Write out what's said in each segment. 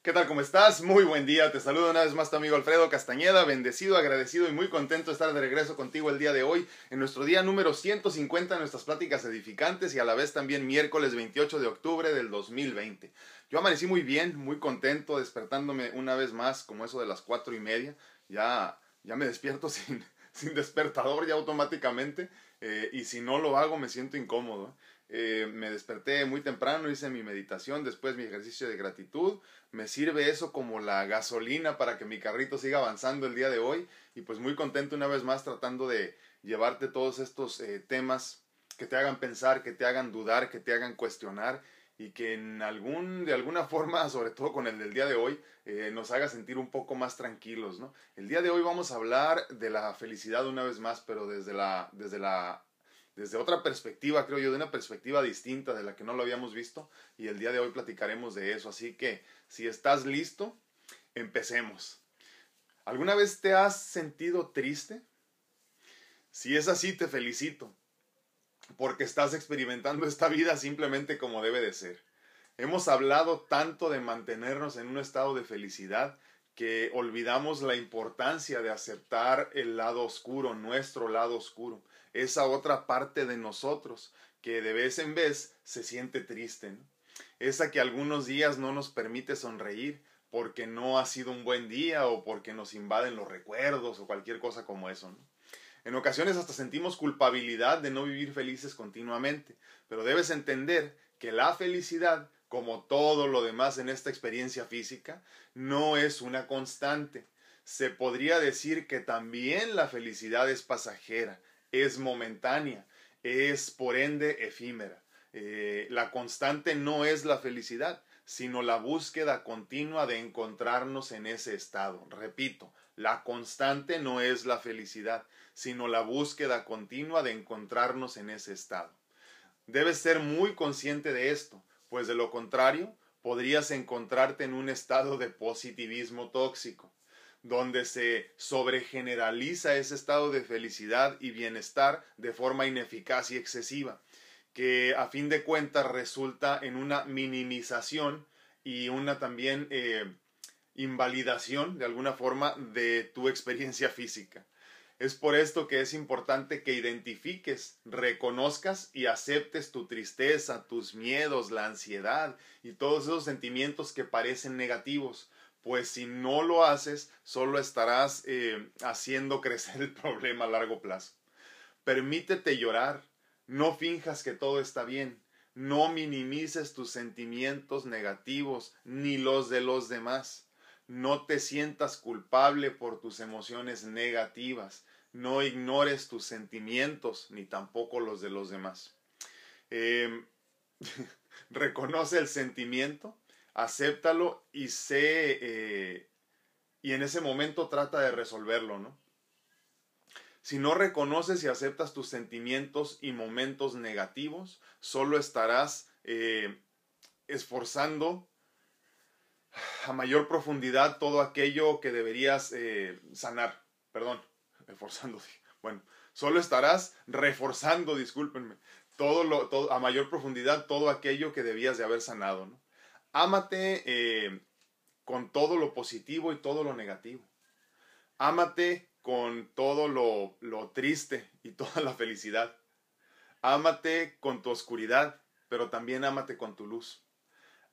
¿Qué tal? ¿Cómo estás? Muy buen día. Te saludo una vez más tu amigo Alfredo Castañeda, bendecido, agradecido y muy contento de estar de regreso contigo el día de hoy, en nuestro día número 150 de nuestras pláticas edificantes y a la vez también miércoles 28 de octubre del 2020. Yo amanecí muy bien, muy contento, despertándome una vez más como eso de las cuatro y media. Ya, ya me despierto sin, sin despertador ya automáticamente eh, y si no lo hago me siento incómodo. Eh, me desperté muy temprano, hice mi meditación, después mi ejercicio de gratitud. Me sirve eso como la gasolina para que mi carrito siga avanzando el día de hoy. Y pues muy contento una vez más tratando de llevarte todos estos eh, temas que te hagan pensar, que te hagan dudar, que te hagan cuestionar y que en algún, de alguna forma, sobre todo con el del día de hoy, eh, nos haga sentir un poco más tranquilos, ¿no? El día de hoy vamos a hablar de la felicidad una vez más, pero desde la, desde la desde otra perspectiva, creo yo, de una perspectiva distinta de la que no lo habíamos visto y el día de hoy platicaremos de eso. Así que si estás listo, empecemos. ¿Alguna vez te has sentido triste? Si es así, te felicito, porque estás experimentando esta vida simplemente como debe de ser. Hemos hablado tanto de mantenernos en un estado de felicidad que olvidamos la importancia de aceptar el lado oscuro, nuestro lado oscuro esa otra parte de nosotros que de vez en vez se siente triste, esa que algunos días no nos permite sonreír porque no ha sido un buen día o porque nos invaden los recuerdos o cualquier cosa como eso. En ocasiones hasta sentimos culpabilidad de no vivir felices continuamente, pero debes entender que la felicidad, como todo lo demás en esta experiencia física, no es una constante. Se podría decir que también la felicidad es pasajera, es momentánea, es por ende efímera. Eh, la constante no es la felicidad, sino la búsqueda continua de encontrarnos en ese estado. Repito, la constante no es la felicidad, sino la búsqueda continua de encontrarnos en ese estado. Debes ser muy consciente de esto, pues de lo contrario, podrías encontrarte en un estado de positivismo tóxico donde se sobregeneraliza ese estado de felicidad y bienestar de forma ineficaz y excesiva, que a fin de cuentas resulta en una minimización y una también eh, invalidación de alguna forma de tu experiencia física. Es por esto que es importante que identifiques, reconozcas y aceptes tu tristeza, tus miedos, la ansiedad y todos esos sentimientos que parecen negativos, pues si no lo haces, solo estarás eh, haciendo crecer el problema a largo plazo. Permítete llorar, no finjas que todo está bien, no minimices tus sentimientos negativos ni los de los demás. No te sientas culpable por tus emociones negativas. No ignores tus sentimientos ni tampoco los de los demás. Em, reconoce el sentimiento acéptalo y sé, eh, y en ese momento trata de resolverlo, ¿no? Si no reconoces y aceptas tus sentimientos y momentos negativos, solo estarás eh, esforzando a mayor profundidad todo aquello que deberías eh, sanar. Perdón, esforzando. Bueno, solo estarás reforzando, discúlpenme, todo lo, todo, a mayor profundidad todo aquello que debías de haber sanado. ¿no? Ámate eh, con todo lo positivo y todo lo negativo. Ámate con todo lo, lo triste y toda la felicidad. Ámate con tu oscuridad, pero también ámate con tu luz.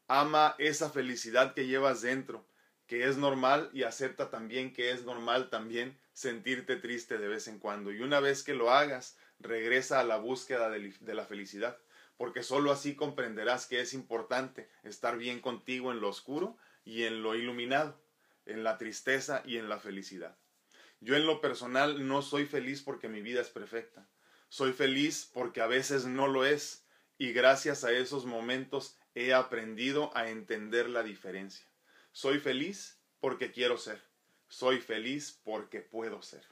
Ama esa felicidad que llevas dentro, que es normal y acepta también que es normal también sentirte triste de vez en cuando. Y una vez que lo hagas, regresa a la búsqueda de la felicidad porque sólo así comprenderás que es importante estar bien contigo en lo oscuro y en lo iluminado, en la tristeza y en la felicidad. Yo en lo personal no soy feliz porque mi vida es perfecta. Soy feliz porque a veces no lo es y gracias a esos momentos he aprendido a entender la diferencia. Soy feliz porque quiero ser. Soy feliz porque puedo ser.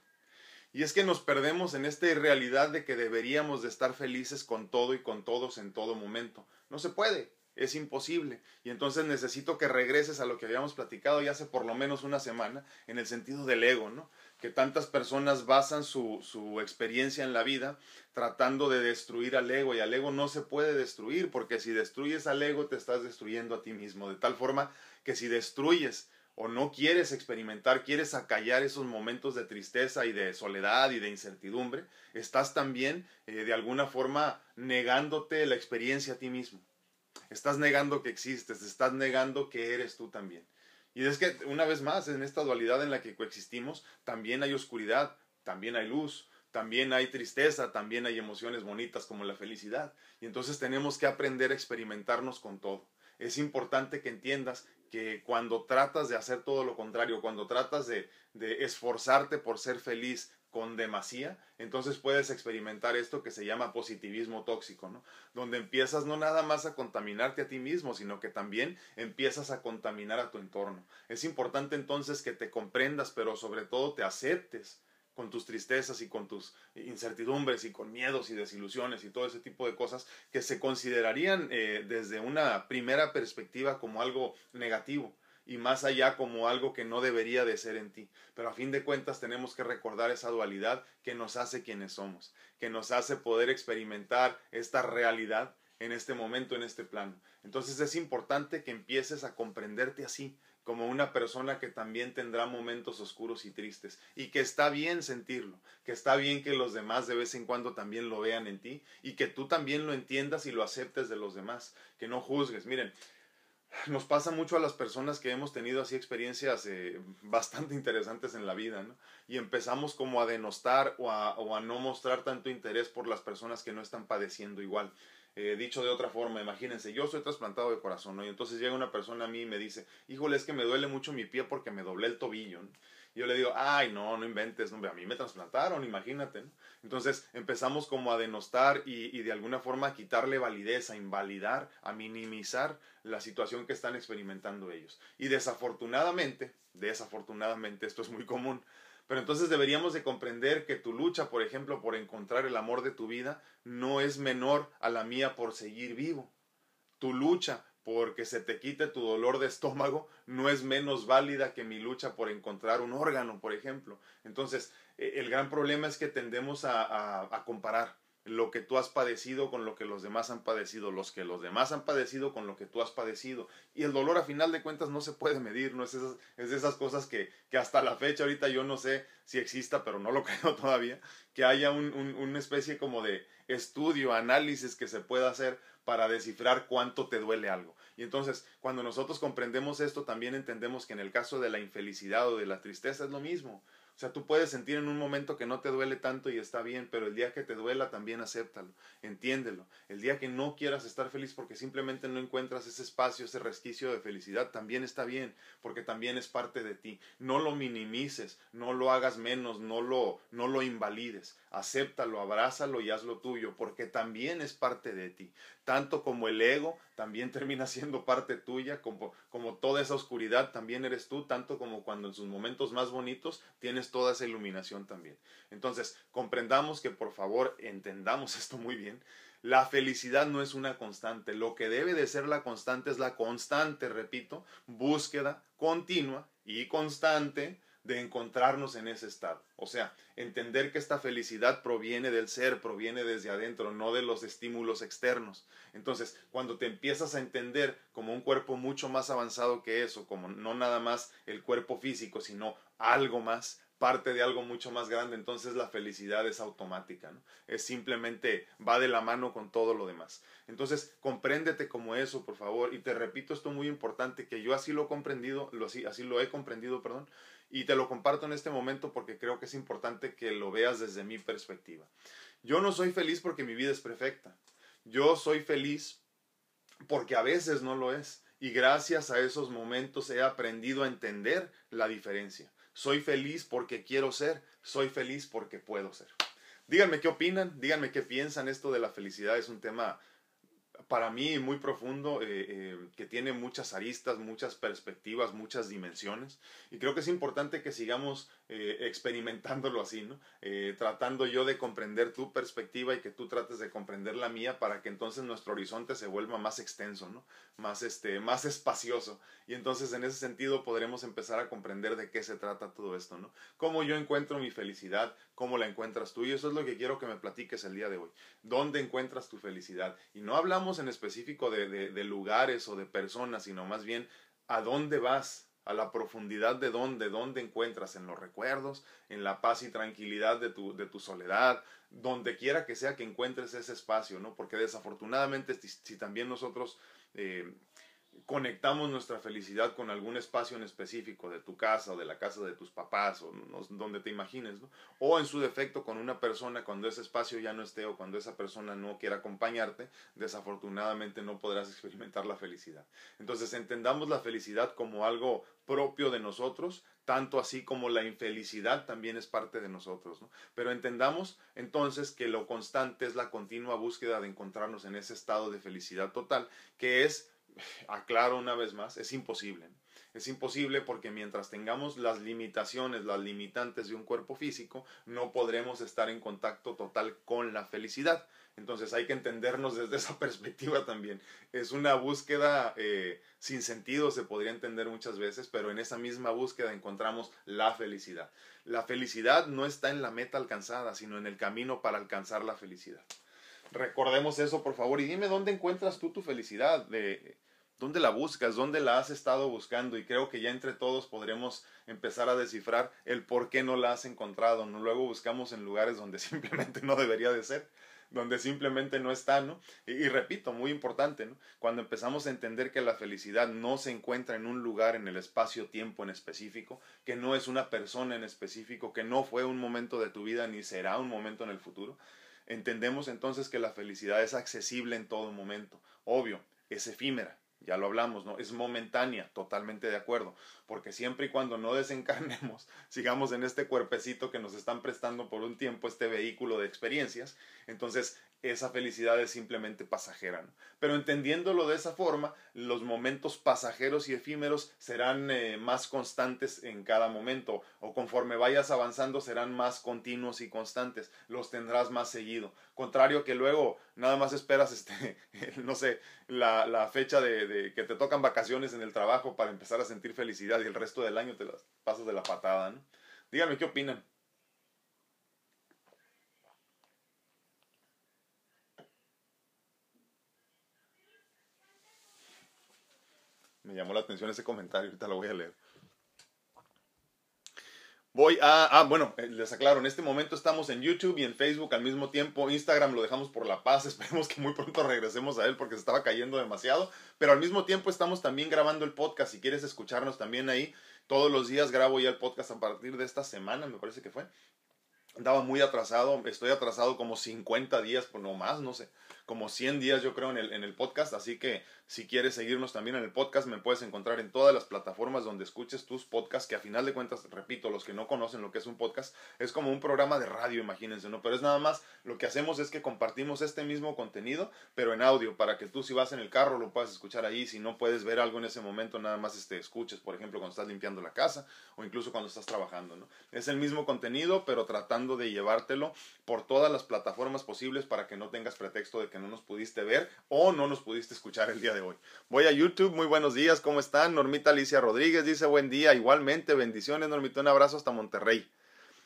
Y es que nos perdemos en esta irrealidad de que deberíamos de estar felices con todo y con todos en todo momento. No se puede. es imposible. Y entonces necesito que regreses a lo que habíamos platicado ya hace por lo menos una semana, en el sentido del ego, ¿no? Que tantas personas basan su, su experiencia en la vida tratando de destruir al ego y al ego no se puede destruir porque si destruyes al ego te estás destruyendo a ti mismo, de tal forma que si destruyes o no quieres experimentar, quieres acallar esos momentos de tristeza y de soledad y de incertidumbre, estás también eh, de alguna forma negándote la experiencia a ti mismo. Estás negando que existes, estás negando que eres tú también. Y es que, una vez más, en esta dualidad en la que coexistimos, también hay oscuridad, también hay luz, también hay tristeza, también hay emociones bonitas como la felicidad. Y entonces tenemos que aprender a experimentarnos con todo. Es importante que entiendas que cuando tratas de hacer todo lo contrario, cuando tratas de, esforzarte por ser feliz con demasía, entonces puedes experimentar esto que se llama positivismo tóxico, ¿no? Donde empiezas no nada más a contaminarte a ti mismo, sino que también empiezas a contaminar a tu entorno. Es importante entonces que te comprendas, pero sobre todo te aceptes con tus tristezas y con tus incertidumbres y con miedos y desilusiones y todo ese tipo de cosas que se considerarían eh, desde una primera perspectiva como algo negativo y más allá como algo que no debería de ser en ti. Pero a fin de cuentas tenemos que recordar esa dualidad que nos hace quienes somos, que nos hace poder experimentar esta realidad en este momento, en este plano. Entonces es importante que empieces a comprenderte así, como una persona que también tendrá momentos oscuros y tristes y que está bien sentirlo, que está bien que los demás de vez en cuando también lo vean en ti y que tú también lo entiendas y lo aceptes de los demás, que no juzgues. Miren, nos pasa mucho a las personas que hemos tenido así experiencias eh, bastante interesantes en la vida. Y empezamos como a denostar o a, o a no mostrar tanto interés por las personas que no están padeciendo igual. Eh, dicho de otra forma, imagínense, yo soy trasplantado de corazón, ¿no? Y entonces llega una persona a mí y me dice, híjole, es que me duele mucho mi pie porque me doblé el tobillo, Y yo le digo, ay, no, no inventes, hombre, a mí me trasplantaron, imagínate, Entonces empezamos como a denostar y, y de alguna forma a quitarle validez, a invalidar, a minimizar la situación que están experimentando ellos. Y desafortunadamente, desafortunadamente, esto es muy común, pero entonces deberíamos de comprender que tu lucha, por ejemplo, por encontrar el amor de tu vida, no es menor a la mía por seguir vivo. Tu lucha porque se te quite tu dolor de estómago no es menos válida que mi lucha por encontrar un órgano, por ejemplo. Entonces, e, el gran problema es que tendemos a, a, a comparar lo que tú has padecido con lo que los demás han padecido, los que los demás han padecido con lo que tú has padecido. Y el dolor a final de cuentas no se puede medir, no es, es de esas cosas que, que, hasta la fecha ahorita yo no sé si exista, pero no lo creo todavía, que haya un, un, una especie como de estudio, análisis que se pueda hacer para descifrar cuánto te duele algo. Y entonces, cuando nosotros comprendemos esto, también entendemos que en el caso de la infelicidad o de la tristeza es lo mismo. O sea, tú puedes sentir en un momento que no te duele tanto y está bien, pero el día que te duela también acéptalo, entiéndelo. El día que no quieras estar feliz porque simplemente no encuentras ese espacio, ese resquicio de felicidad, también está bien, porque también es parte de ti. No lo minimices, no lo hagas menos, no lo, no lo invalides. Acéptalo, abrázalo y hazlo tuyo, porque también es parte de ti. Tanto como el ego también termina siendo parte tuya, como, como toda esa oscuridad también eres tú, tanto como cuando en sus momentos más bonitos tienes toda esa iluminación también. Entonces, comprendamos que por favor entendamos esto muy bien. La felicidad no es una constante. Lo que debe de ser la constante es la constante, repito, búsqueda continua y constante de encontrarnos en ese estado. O sea, entender que esta felicidad proviene del ser, proviene desde adentro, no de los estímulos externos. Entonces, cuando te empiezas a entender como un cuerpo mucho más avanzado que eso, como no nada más el cuerpo físico, sino algo más, parte de algo mucho más grande, entonces la felicidad es automática. Es simplemente va de la mano con todo lo demás. Entonces, compréndete como eso, por favor, y te repito esto muy importante que yo así lo he comprendido, lo así, así lo he comprendido, perdón, y te lo comparto en este momento porque creo que es importante que lo veas desde mi perspectiva. Yo no soy feliz porque mi vida es perfecta. Yo soy feliz porque a veces no lo es. Y gracias a esos momentos he aprendido a entender la diferencia. Soy feliz porque quiero ser, soy feliz porque puedo ser. Díganme qué opinan, díganme qué piensan. Esto de la felicidad es un tema para mí muy profundo, eh, eh, que tiene muchas aristas, muchas perspectivas, muchas dimensiones. Y creo que es importante que sigamos eh, experimentándolo así, ¿no? tratando yo de comprender tu perspectiva y que tú trates de comprender la mía para que entonces nuestro horizonte se vuelva más extenso, ¿no? Más, este, más espacioso. Y entonces en ese sentido podremos empezar a comprender de qué se trata todo esto, ¿no? Cómo yo encuentro mi felicidad, cómo la encuentras tú. Y eso es lo que quiero que me platiques el día de hoy. ¿Dónde encuentras tu felicidad? Y no hablamos en específico de, de, lugares o de personas, sino más bien a dónde vas, a la profundidad de dónde, dónde encuentras, en los recuerdos, en la paz y tranquilidad de tu, de tu soledad, donde quiera que sea que encuentres ese espacio, ¿no? Porque desafortunadamente si, también nosotros eh, conectamos nuestra felicidad con algún espacio en específico de tu casa o de la casa de tus papás o donde te imagines. O en su defecto con una persona cuando ese espacio ya no esté o cuando esa persona no quiera acompañarte, desafortunadamente no podrás experimentar la felicidad. Entonces entendamos la felicidad como algo propio de nosotros, tanto así como la infelicidad también es parte de nosotros, ¿no? Pero entendamos entonces que lo constante es la continua búsqueda de encontrarnos en ese estado de felicidad total, que es aclaro una vez más, es imposible. Es imposible porque mientras tengamos las limitaciones, las limitantes de un cuerpo físico, no podremos estar en contacto total con la felicidad. Entonces hay que entendernos desde esa perspectiva también. Es una búsqueda eh, sin sentido, se podría entender muchas veces, pero en esa misma búsqueda encontramos la felicidad. La felicidad no está en la meta alcanzada, sino en el camino para alcanzar la felicidad. Recordemos eso, por favor, y dime dónde encuentras tú tu felicidad. De, ¿Dónde la buscas? ¿Dónde la has estado buscando? Y creo que ya entre todos podremos empezar a descifrar el por qué no la has encontrado. ¿no? Luego buscamos en lugares donde simplemente no debería de ser, donde simplemente no está, ¿no? Y, repito, muy importante, ¿no? Cuando empezamos a entender que la felicidad no se encuentra en un lugar, en el espacio-tiempo en específico, que no es una persona en específico, que no fue un momento de tu vida ni será un momento en el futuro, entendemos entonces que la felicidad es accesible en todo momento. Obvio, es efímera ya lo hablamos, ¿no? Es momentánea, totalmente de acuerdo, porque siempre y cuando no desencarnemos, sigamos en este cuerpecito que nos están prestando por un tiempo este vehículo de experiencias, entonces esa felicidad es simplemente pasajera. Pero entendiéndolo de esa forma, los momentos pasajeros y efímeros serán eh, más constantes en cada momento, o conforme vayas avanzando serán más continuos y constantes, los tendrás más seguido. Contrario que luego nada más esperas, este, no sé, la, la fecha de, de, que te tocan vacaciones en el trabajo para empezar a sentir felicidad y el resto del año te las pasas de la patada. ¿no? Díganme qué opinan. Me llamó la atención ese comentario, ahorita lo voy a leer. Voy a, ah, bueno, eh, les aclaro, en este momento estamos en YouTube y en Facebook al mismo tiempo. Instagram lo dejamos por la paz, esperemos que muy pronto regresemos a él porque se estaba cayendo demasiado. Pero al mismo tiempo estamos también grabando el podcast. Si quieres escucharnos también ahí, todos los días grabo ya el podcast a partir de esta semana, me parece que fue. Andaba muy atrasado, estoy atrasado como 50 días, por no más, no sé como 100 días yo creo en el, en el podcast, así que si quieres seguirnos también en el podcast me puedes encontrar en todas las plataformas donde escuches tus podcasts, que a final de cuentas, repito, los que no conocen lo que es un podcast, es como un programa de radio, imagínense, ¿no? Pero es nada más, lo que hacemos es que compartimos este mismo contenido, pero en audio, para que tú si vas en el carro lo puedas escuchar ahí, si no puedes ver algo en ese momento, nada más este, escuches, por ejemplo, cuando estás limpiando la casa o incluso cuando estás trabajando, ¿no? Es el mismo contenido, pero tratando de llevártelo por todas las plataformas posibles para que no tengas pretexto de que no nos pudiste ver o no nos pudiste escuchar el día de hoy. Voy a YouTube, muy buenos días, ¿cómo están? Normita Alicia Rodríguez dice buen día, igualmente, bendiciones, Normita, un abrazo hasta Monterrey.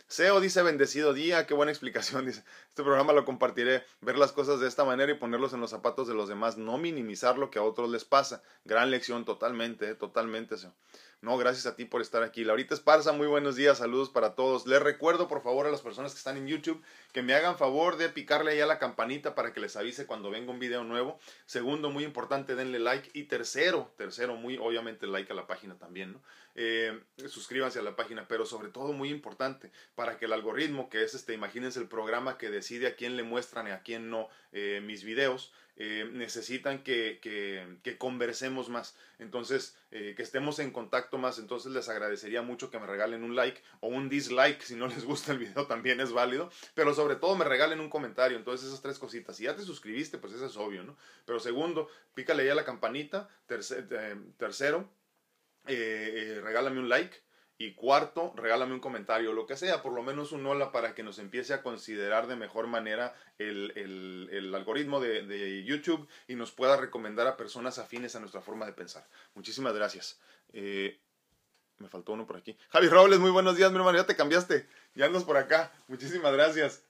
SEO dice bendecido día, qué buena explicación, dice. Este programa lo compartiré, ver las cosas de esta manera y ponerlos en los zapatos de los demás, no minimizar lo que a otros les pasa. Gran lección, totalmente, totalmente, SEO. No, gracias a ti por estar aquí. Laurita Esparza, muy buenos días, saludos para todos. Les recuerdo, por favor, a las personas que están en YouTube que me hagan favor de picarle ahí a la campanita para que les avise cuando venga un video nuevo. Segundo, muy importante, denle like. Y tercero, tercero, muy obviamente like a la página también, ¿no? Eh, suscríbanse a la página, pero sobre todo muy importante, para que el algoritmo, que es este, imagínense el programa que decide a quién le muestran y a quién no eh, mis videos, eh, necesitan que, que, conversemos más. Entonces, eh, que estemos en contacto más. Entonces, les agradecería mucho que me regalen un like o un dislike. Si no les gusta el video, también es válido. Pero sobre todo, me regalen un comentario. Entonces, esas tres cositas. Si ya te suscribiste, pues eso es obvio, ¿no? Pero segundo, pícale ya la campanita. Eh, tercero, regálame un like. Y cuarto, regálame un comentario, lo que sea, por lo menos un hola para que nos empiece a considerar de mejor manera el, el, algoritmo de, de, YouTube y nos pueda recomendar a personas afines a nuestra forma de pensar. Muchísimas gracias. Eh, me faltó uno por aquí. Javi Robles, muy buenos días, mi hermano. Ya te cambiaste. Ya andas por acá. Muchísimas gracias.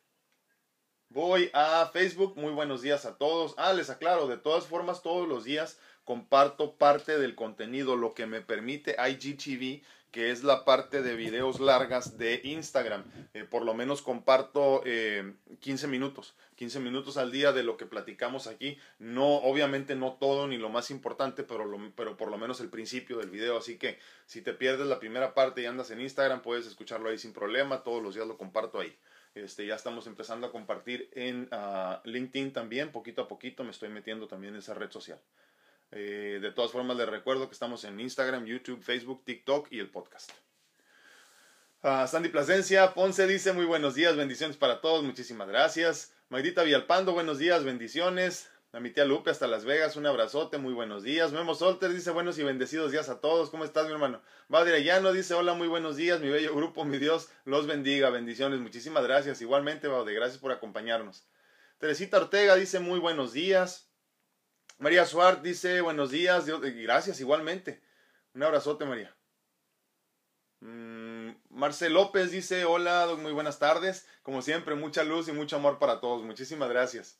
Voy a Facebook. Muy buenos días a todos. Ah, les aclaro, de todas formas, todos los días comparto parte del contenido, lo que me permite IGTV que es la parte de videos largas de Instagram. Eh, por lo menos comparto 15 eh, minutos, 15 minutos al día de lo que platicamos aquí. No, obviamente no todo ni lo más importante, pero, pero por lo menos el principio del video. Así que si te pierdes la primera parte y andas en Instagram, puedes escucharlo ahí sin problema. Todos los días lo comparto ahí. Este, ya estamos empezando a compartir en ah, LinkedIn también, poquito a poquito me estoy metiendo también en esa red social. Eh, de todas formas, les recuerdo que estamos en Instagram, YouTube, Facebook, TikTok y el podcast. Uh, Sandy Plasencia, Ponce dice muy buenos días, bendiciones para todos, muchísimas gracias. Maidita Villalpando, buenos días, bendiciones. A mi tía Lupe hasta Las Vegas, un abrazote, muy buenos días. Memo Solter dice buenos y bendecidos días a todos. ¿Cómo estás, mi hermano? Badre Llano dice hola, muy buenos días, mi bello grupo, mi Dios los bendiga, bendiciones. Muchísimas gracias. Igualmente, Baude, gracias por acompañarnos. Teresita Ortega dice muy buenos días. María Suárez dice buenos días, gracias igualmente. Un abrazote, María. Mm, Marcel López dice hola, muy buenas tardes. Como siempre, mucha luz y mucho amor para todos. Muchísimas gracias.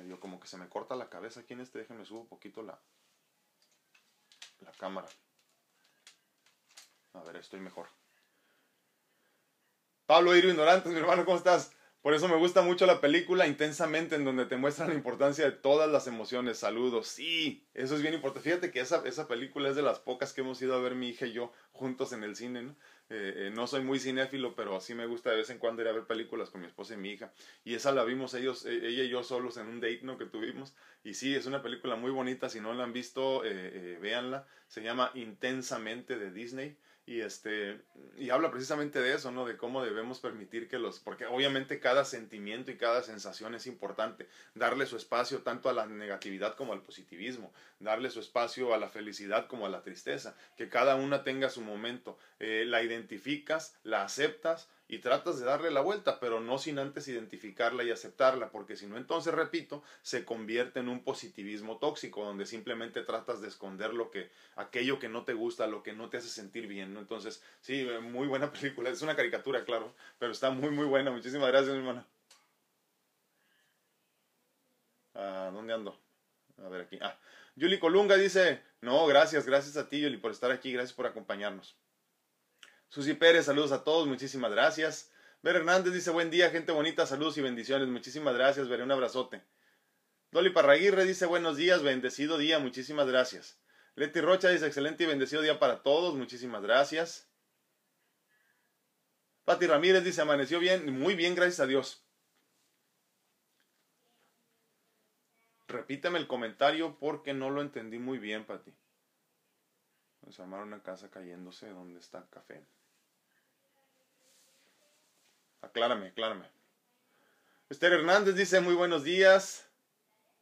Me dio como que se me corta la cabeza aquí en este. Déjenme subo un poquito la, la cámara. A ver, estoy mejor. Pablo Iro Ignorantes, mi hermano, ¿cómo estás? Por eso me gusta mucho la película intensamente, en donde te muestra la importancia de todas las emociones. Saludos, sí, eso es bien importante. Fíjate que esa, esa película es de las pocas que hemos ido a ver mi hija y yo juntos en el cine. ¿no? Eh, eh, no soy muy cinéfilo, pero sí me gusta de vez en cuando ir a ver películas con mi esposa y mi hija. Y esa la vimos ellos, e, ella y yo solos en un date que tuvimos. Y sí, es una película muy bonita. Si no la han visto, eh, véanla. Se llama Intensamente de Disney y este y habla precisamente de eso, ¿no? De cómo debemos permitir que los porque obviamente cada sentimiento y cada sensación es importante, darle su espacio tanto a la negatividad como al positivismo, darle su espacio a la felicidad como a la tristeza, que cada una tenga su momento, eh, la identificas, la aceptas y tratas de darle la vuelta, pero no sin antes identificarla y aceptarla, porque si no, entonces, repito, se convierte en un positivismo tóxico, donde simplemente tratas de esconder lo que, aquello que no te gusta, lo que no te hace sentir bien. Entonces, sí, muy buena película, es una caricatura, claro, pero está muy, muy buena, muchísimas gracias, mi hermana. Ah, ¿Dónde ando? A ver aquí. Ah, Yuli Colunga dice, no, gracias, gracias a ti, Yuli, por estar aquí, gracias por acompañarnos. Susi Pérez, saludos a todos, muchísimas gracias. Ver Hernández dice, buen día, gente bonita, saludos y bendiciones, muchísimas gracias, veré un abrazote. Dolly Parraguirre dice, buenos días, bendecido día, muchísimas gracias. Leti Rocha dice, excelente y bendecido día para todos, muchísimas gracias. Pati Ramírez dice, amaneció bien, muy bien, gracias a Dios. Repíteme el comentario porque no lo entendí muy bien, Pati. Vamos a armar una casa cayéndose donde está café. Aclárame, aclárame. Esther Hernández dice muy buenos días.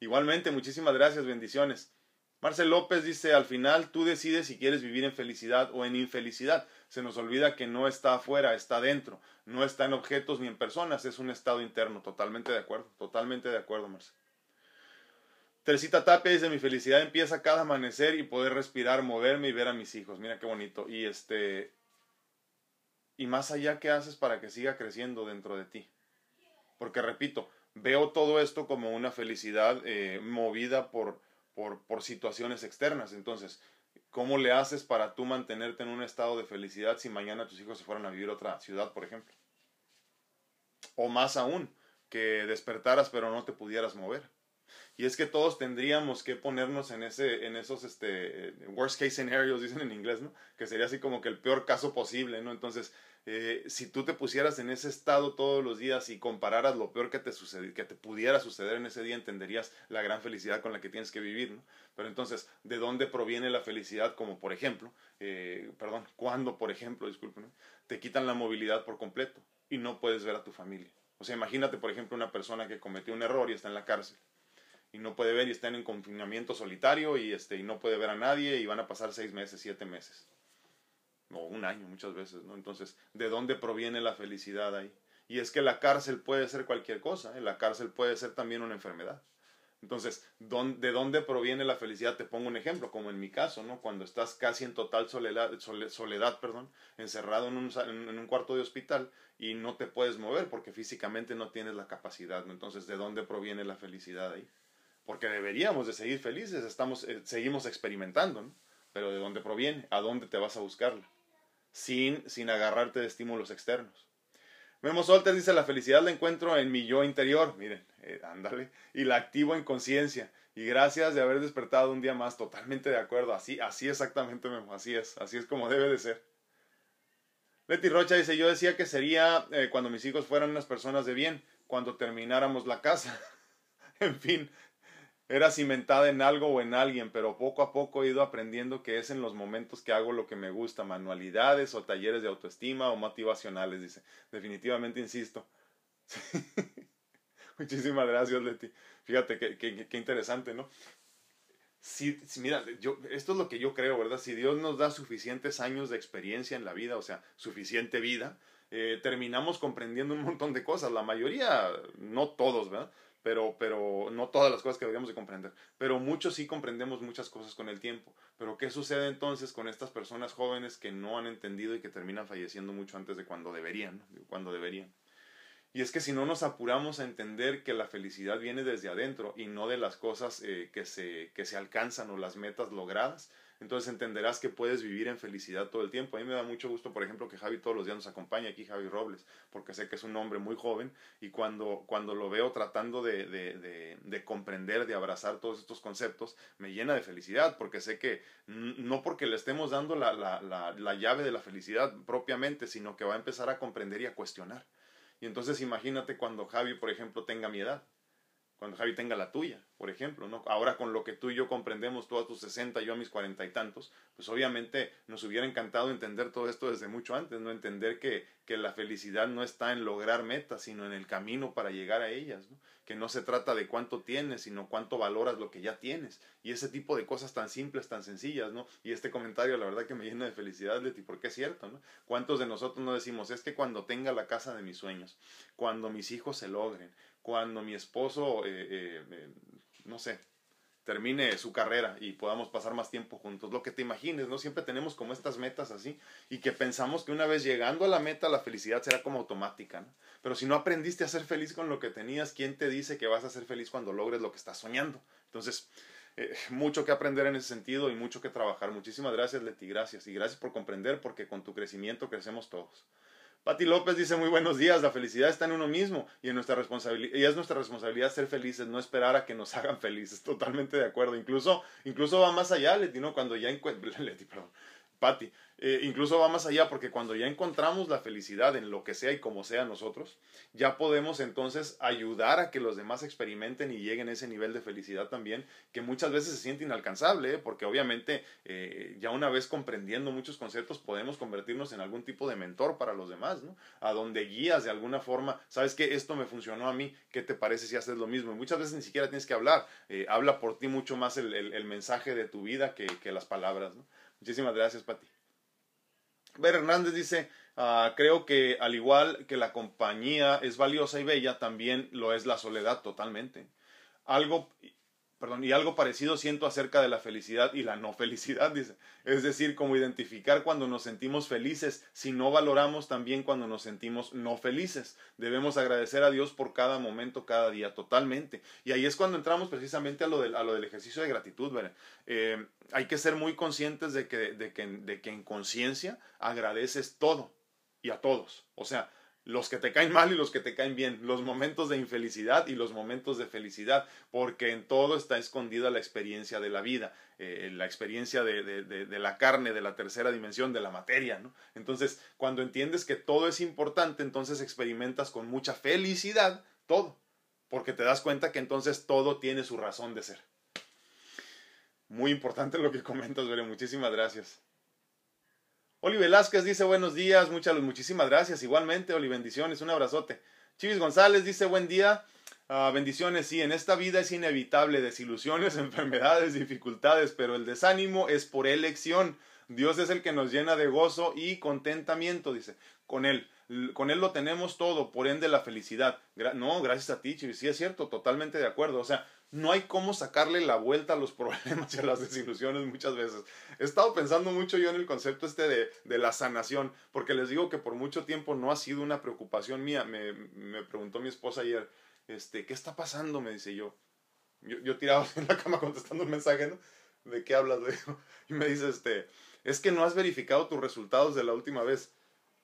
Igualmente, muchísimas gracias, bendiciones. Marcel López dice, al final tú decides si quieres vivir en felicidad o en infelicidad. Se nos olvida que no está afuera, está dentro. No está en objetos ni en personas, es un estado interno. Totalmente de acuerdo, totalmente de acuerdo, Marcel. Teresita Tapia dice, mi felicidad empieza cada amanecer y poder respirar, moverme y ver a mis hijos. Mira qué bonito. Y este, y más allá, ¿qué haces para que siga creciendo dentro de ti? Porque repito, veo todo esto como una felicidad eh, movida por, por, por situaciones externas. Entonces, ¿cómo le haces para tú mantenerte en un estado de felicidad si mañana tus hijos se fueran a vivir a otra ciudad, por ejemplo? O más aún, que despertaras pero no te pudieras mover. Y es que todos tendríamos que ponernos en, ese, en esos este, worst case scenarios, dicen en inglés, ¿no? Que sería así como que el peor caso posible, ¿no? Entonces, eh, si tú te pusieras en ese estado todos los días y compararas lo peor que te, que te pudiera suceder en ese día, entenderías la gran felicidad con la que tienes que vivir, ¿no? Pero entonces, ¿de dónde proviene la felicidad? Como por ejemplo, eh, perdón, cuando, por ejemplo, disculpen, te quitan la movilidad por completo y no puedes ver a tu familia. O sea, imagínate, por ejemplo, una persona que cometió un error y está en la cárcel y no puede ver y está en confinamiento solitario y, este, y no puede ver a nadie y van a pasar seis meses, siete meses. O un año muchas veces, ¿no? Entonces, ¿de dónde proviene la felicidad ahí? Y es que la cárcel puede ser cualquier cosa, ¿eh? la cárcel puede ser también una enfermedad. Entonces, ¿de dónde proviene la felicidad? Te pongo un ejemplo, como en mi caso, ¿no? Cuando estás casi en total soledad, soledad perdón, encerrado en un, en un cuarto de hospital y no te puedes mover porque físicamente no tienes la capacidad, ¿no? Entonces, ¿de dónde proviene la felicidad ahí? Porque deberíamos de seguir felices, estamos, eh, seguimos experimentando, ¿no? Pero ¿de dónde proviene? ¿A dónde te vas a buscarla? Sin, sin agarrarte de estímulos externos. Memo Solter dice, la felicidad la encuentro en mi yo interior, miren, eh, ándale, y la activo en conciencia. Y gracias de haber despertado un día más, totalmente de acuerdo, así, así exactamente, Memo, así es, así es como debe de ser. Leti Rocha dice, yo decía que sería eh, cuando mis hijos fueran unas personas de bien, cuando termináramos la casa. en fin, era cimentada en algo o en alguien, pero poco a poco he ido aprendiendo que es en los momentos que hago lo que me gusta, manualidades o talleres de autoestima o motivacionales, dice. Definitivamente insisto. Muchísimas gracias, Leti. Fíjate qué interesante, ¿no? Si, mira, yo, esto es lo que yo creo, ¿verdad? Si Dios nos da suficientes años de experiencia en la vida, o sea, suficiente vida, eh, terminamos comprendiendo un montón de cosas. La mayoría, no todos, ¿verdad? Pero, pero no todas las cosas que deberíamos de comprender, pero muchos sí comprendemos muchas cosas con el tiempo. Pero ¿qué sucede entonces con estas personas jóvenes que no han entendido y que terminan falleciendo mucho antes de cuando deberían, cuando deberían? Y es que si no nos apuramos a entender que la felicidad viene desde adentro y no de las cosas eh, que, se, que se alcanzan o las metas logradas, entonces entenderás que puedes vivir en felicidad todo el tiempo. A mí me da mucho gusto, por ejemplo, que Javi todos los días nos acompaña aquí, Javi Robles, porque sé que es un hombre muy joven y cuando, cuando lo veo tratando de, de, de, comprender, de abrazar todos estos conceptos, me llena de felicidad, porque sé que no porque le estemos dando la, la, la, la llave de la felicidad propiamente, sino que va a empezar a comprender y a cuestionar. Y entonces imagínate cuando Javi, por ejemplo, tenga mi edad cuando Javi tenga la tuya, por ejemplo, ¿no? Ahora con lo que tú y yo comprendemos, tú a tus 60, yo a mis cuarenta y tantos, pues obviamente nos hubiera encantado entender todo esto desde mucho antes, ¿no? Entender que, que la felicidad no está en lograr metas, sino en el camino para llegar a ellas, ¿no? Que no se trata de cuánto tienes, sino cuánto valoras lo que ya tienes. Y ese tipo de cosas tan simples, tan sencillas, ¿no? Y este comentario, la verdad que me llena de felicidad, Leti, porque es cierto, ¿no? ¿Cuántos de nosotros no decimos, es que cuando tenga la casa de mis sueños, cuando mis hijos se logren, cuando mi esposo, eh, eh, eh, no sé, termine su carrera y podamos pasar más tiempo juntos. Lo que te imagines, ¿no? Siempre tenemos como estas metas así y que pensamos que una vez llegando a la meta la felicidad será como automática, ¿no? Pero si no aprendiste a ser feliz con lo que tenías, ¿quién te dice que vas a ser feliz cuando logres lo que estás soñando? Entonces, mucho que aprender en ese sentido y mucho que trabajar. Muchísimas gracias, Leti, gracias. Y gracias por comprender porque con tu crecimiento crecemos todos. Pati López dice muy buenos días, la felicidad está en uno mismo y, en nuestra responsabilidad, es nuestra responsabilidad ser felices, no esperar a que nos hagan felices, totalmente de acuerdo. Incluso, incluso va más allá, Leti, ¿no? Cuando ya encuentra, Leti, perdón, Patti, eh, incluso va más allá porque cuando ya encontramos la felicidad en lo que sea y como sea nosotros, ya podemos entonces ayudar a que los demás experimenten y lleguen a ese nivel de felicidad también, que muchas veces se siente inalcanzable, ¿eh? porque obviamente eh, ya una vez comprendiendo muchos conceptos podemos convertirnos en algún tipo de mentor para los demás, ¿no? A donde guías de alguna forma, sabes que esto me funcionó a mí, ¿qué te parece si haces lo mismo? Y muchas veces ni siquiera tienes que hablar, habla por ti mucho más el, el, mensaje de tu vida que, que las palabras, ¿no? Muchísimas gracias, Pati. Ver Hernández dice, ah, creo que al igual que la compañía es valiosa y bella, también lo es la soledad totalmente. Algo, perdón, y algo parecido siento acerca de la felicidad y la no felicidad, dice. Es decir, como identificar cuando nos sentimos felices, si no valoramos también cuando nos sentimos no felices. Debemos agradecer a Dios por cada momento, cada día, totalmente. Y ahí es cuando entramos precisamente a lo del, a lo del ejercicio de gratitud, ¿verdad? Eh, hay que ser muy conscientes de que, de que, de que en conciencia agradeces todo y a todos. O sea, los que te caen mal y los que te caen bien, los momentos de infelicidad y los momentos de felicidad, porque en todo está escondida la experiencia de la vida, eh, la experiencia de, de, la carne, de la tercera dimensión, de la materia, ¿no? Entonces, cuando entiendes que todo es importante, entonces experimentas con mucha felicidad todo, porque te das cuenta que entonces todo tiene su razón de ser. Muy importante lo que comentas, Veré, muchísimas gracias. Oli Velázquez dice buenos días, muchas, muchísimas gracias. Igualmente, Oli, bendiciones, un abrazote. Chivis González dice buen día, ah, bendiciones. Sí, en esta vida es inevitable desilusiones, enfermedades, dificultades, pero el desánimo es por elección. Dios es el que nos llena de gozo y contentamiento, dice, con Él. Con Él lo tenemos todo, por ende la felicidad. no, gracias a ti, Chivis. Sí, es cierto, totalmente de acuerdo. O sea, no hay cómo sacarle la vuelta a los problemas y a las desilusiones muchas veces. He estado pensando mucho yo en el concepto este de, de la sanación, porque les digo que por mucho tiempo no ha sido una preocupación mía. Me, me preguntó mi esposa ayer, este, ¿qué está pasando? Me dice yo. Yo, yo tirado en la cama contestando un mensaje, ¿no? ¿De qué hablas? Y me dice, este, es que no has verificado tus resultados de la última vez.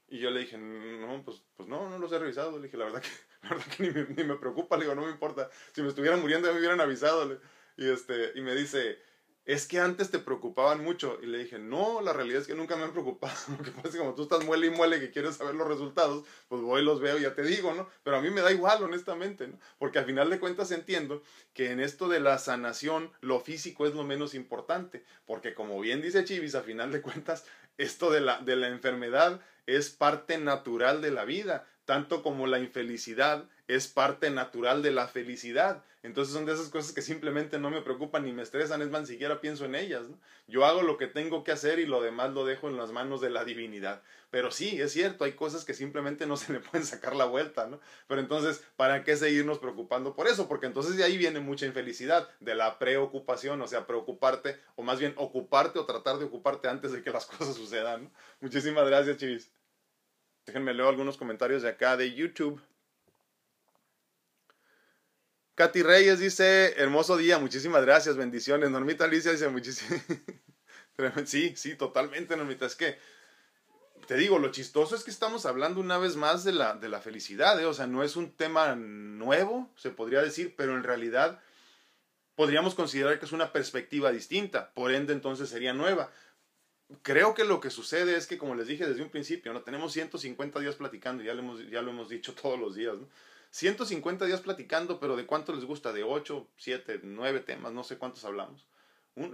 Y yo le dije, no, pues, pues no, no los he revisado. Le dije, la verdad que ni me, preocupa, le digo, no me importa. Si me estuvieran muriendo me hubieran avisado. Y, este, y me dice, es que antes te preocupaban mucho. Y le dije, no, la realidad es que nunca me han preocupado. Lo que pasa como tú estás muele y muele que quieres saber los resultados, pues voy los veo y ya te digo, ¿no? Pero a mí me da igual, honestamente, ¿no? Porque al final de cuentas entiendo que en esto de la sanación, lo físico es lo menos importante. Porque como bien dice Chivis, a final de cuentas, esto de la, de la enfermedad es parte natural de la vida tanto como la infelicidad es parte natural de la felicidad. Entonces son de esas cosas que simplemente no me preocupan ni me estresan, es más, siquiera pienso en ellas. Yo hago lo que tengo que hacer y lo demás lo dejo en las manos de la divinidad. Pero sí, es cierto, hay cosas que simplemente no se le pueden sacar la vuelta, ¿no? Pero entonces, ¿para qué seguirnos preocupando por eso? Porque entonces de ahí viene mucha infelicidad, de la preocupación, o sea, preocuparte, o más bien ocuparte o tratar de ocuparte antes de que las cosas sucedan. Muchísimas gracias, Chivis. Déjenme leer algunos comentarios de acá de YouTube. Katy Reyes dice, hermoso día, muchísimas gracias, bendiciones. Normita Alicia dice, muchísimas... sí, sí, totalmente, Normita. Es que, te digo, lo chistoso es que estamos hablando una vez más de la, de la felicidad, ¿eh? o sea, no es un tema nuevo, se podría decir, pero en realidad podríamos considerar que es una perspectiva distinta, por ende entonces sería nueva creo que lo que sucede es que, como les dije desde un principio, ¿no? tenemos 150 días platicando, ya lo hemos, ya lo hemos dicho todos los días, ¿no? 150 días platicando, pero ¿de cuánto les gusta? De 8, 7, 9 temas, no sé cuántos hablamos.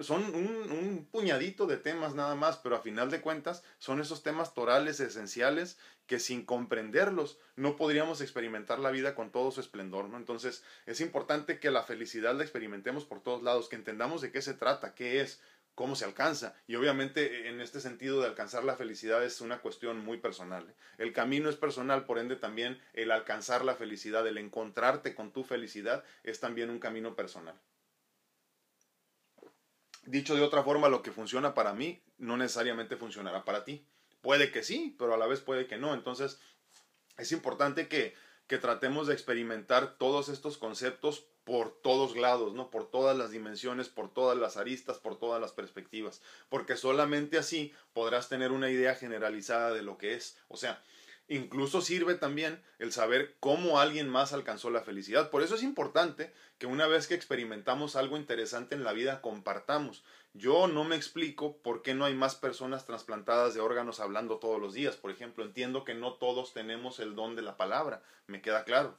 son un, un, puñadito de temas nada más, pero a final de cuentas son esos temas torales esenciales que sin comprenderlos no podríamos experimentar la vida con todo su esplendor, ¿no? Entonces es importante que la felicidad la experimentemos por todos lados, que entendamos de qué se trata, qué es, cómo se alcanza. Y obviamente en este sentido de alcanzar la felicidad es una cuestión muy personal. ¿eh? El camino es personal, por ende también el alcanzar la felicidad, el encontrarte con tu felicidad es también un camino personal. Dicho de otra forma, lo que funciona para mí no necesariamente funcionará para ti. Puede que sí, pero a la vez puede que no. Entonces es importante que, que tratemos de experimentar todos estos conceptos por todos lados, ¿no? Por todas las dimensiones, por todas las aristas, por todas las perspectivas, porque solamente así podrás tener una idea generalizada de lo que es. O sea, incluso sirve también el saber cómo alguien más alcanzó la felicidad. Por eso es importante que una vez que experimentamos algo interesante en la vida, compartamos. Yo no me explico por qué no hay más personas trasplantadas de órganos hablando todos los días. Por ejemplo, entiendo que no todos tenemos el don de la palabra, me queda claro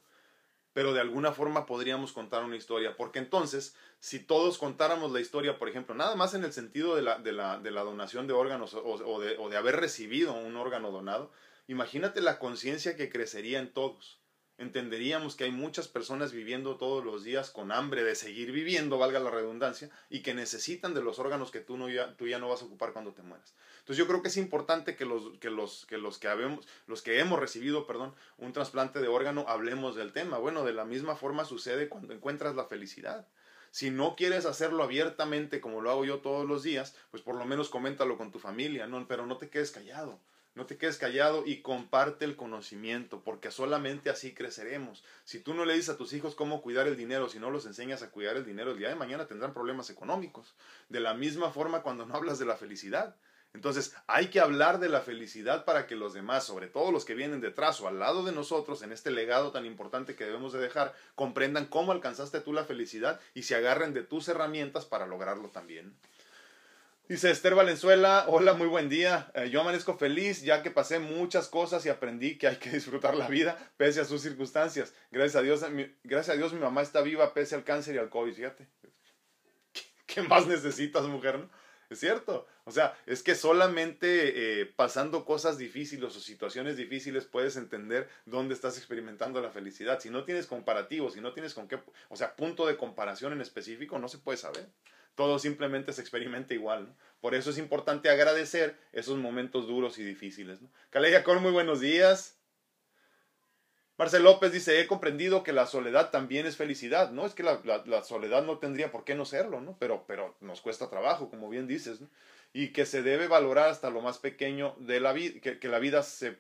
pero de alguna forma podríamos contar una historia, porque entonces, si todos contáramos la historia, por ejemplo, nada más en el sentido de la, de la, de la donación de órganos o, de, o de haber recibido un órgano donado, imagínate la conciencia que crecería en todos entenderíamos que hay muchas personas viviendo todos los días con hambre de seguir viviendo, valga la redundancia, y que necesitan de los órganos que tú, no ya, tú ya no vas a ocupar cuando te mueras. Entonces yo creo que es importante que los que, los, que, los que, habemos, los que hemos recibido perdón, un trasplante de órgano hablemos del tema. Bueno, de la misma forma sucede cuando encuentras la felicidad. Si no quieres hacerlo abiertamente como lo hago yo todos los días, pues por lo menos coméntalo con tu familia, ¿no? pero no te quedes callado. No te quedes callado y comparte el conocimiento, porque solamente así creceremos. Si tú no le dices a tus hijos cómo cuidar el dinero, si no los enseñas a cuidar el dinero, el día de mañana tendrán problemas económicos. De la misma forma cuando no hablas de la felicidad. Entonces, hay que hablar de la felicidad para que los demás, sobre todo los que vienen detrás o al lado de nosotros, en este legado tan importante que debemos de dejar, comprendan cómo alcanzaste tú la felicidad y se agarren de tus herramientas para lograrlo también. Dice Esther Valenzuela, hola, muy buen día. Eh, yo amanezco feliz ya que pasé muchas cosas y aprendí que hay que disfrutar la vida pese a sus circunstancias. Gracias a Dios, mi, gracias a Dios mi mamá está viva pese al cáncer y al COVID, fíjate. ¿Qué, más necesitas, mujer? No? Es cierto. O sea, es que solamente eh, pasando cosas difíciles o situaciones difíciles puedes entender dónde estás experimentando la felicidad. Si no tienes comparativos, si no tienes con qué, o sea, punto de comparación en específico, no se puede saber todo simplemente se experimenta igual. ¿no? Por eso es importante agradecer esos momentos duros y difíciles. ¿no? Caleya muy buenos días. Marcel López dice, he comprendido que la soledad también es felicidad, ¿no? Es que la, la, soledad no tendría por qué no serlo, ¿no? Pero, pero nos cuesta trabajo, como bien dices, ¿no? Y que se debe valorar hasta lo más pequeño de la vida, que, que la vida se...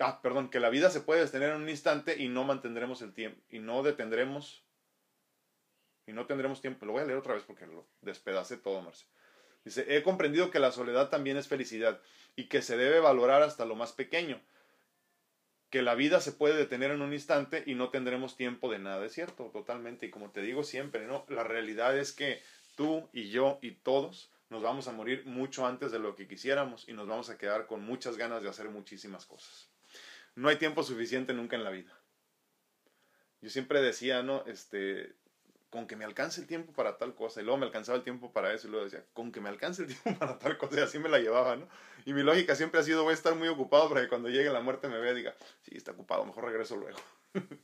Ah, perdón, que la vida se puede detener en un instante y no mantendremos el tiempo, y no detendremos y no tendremos tiempo. Lo voy a leer otra vez porque lo despedace todo, Marce. Dice, he comprendido que la soledad también es felicidad y que se debe valorar hasta lo más pequeño. Que la vida se puede detener en un instante y no tendremos tiempo de nada. Es cierto, totalmente. Y como te digo siempre, ¿no? La realidad es que tú y yo y todos nos vamos a morir mucho antes de lo que quisiéramos y nos vamos a quedar con muchas ganas de hacer muchísimas cosas. No hay tiempo suficiente nunca en la vida. Yo siempre decía, ¿no? Este, con que me alcance el tiempo para tal cosa. Y luego me alcanzaba el tiempo para eso. Y luego decía, con que me alcance el tiempo para tal cosa. Y así me la llevaba, ¿no? Y mi lógica siempre ha sido, voy a estar muy ocupado para que cuando llegue la muerte me vea y diga, sí, está ocupado, mejor regreso luego.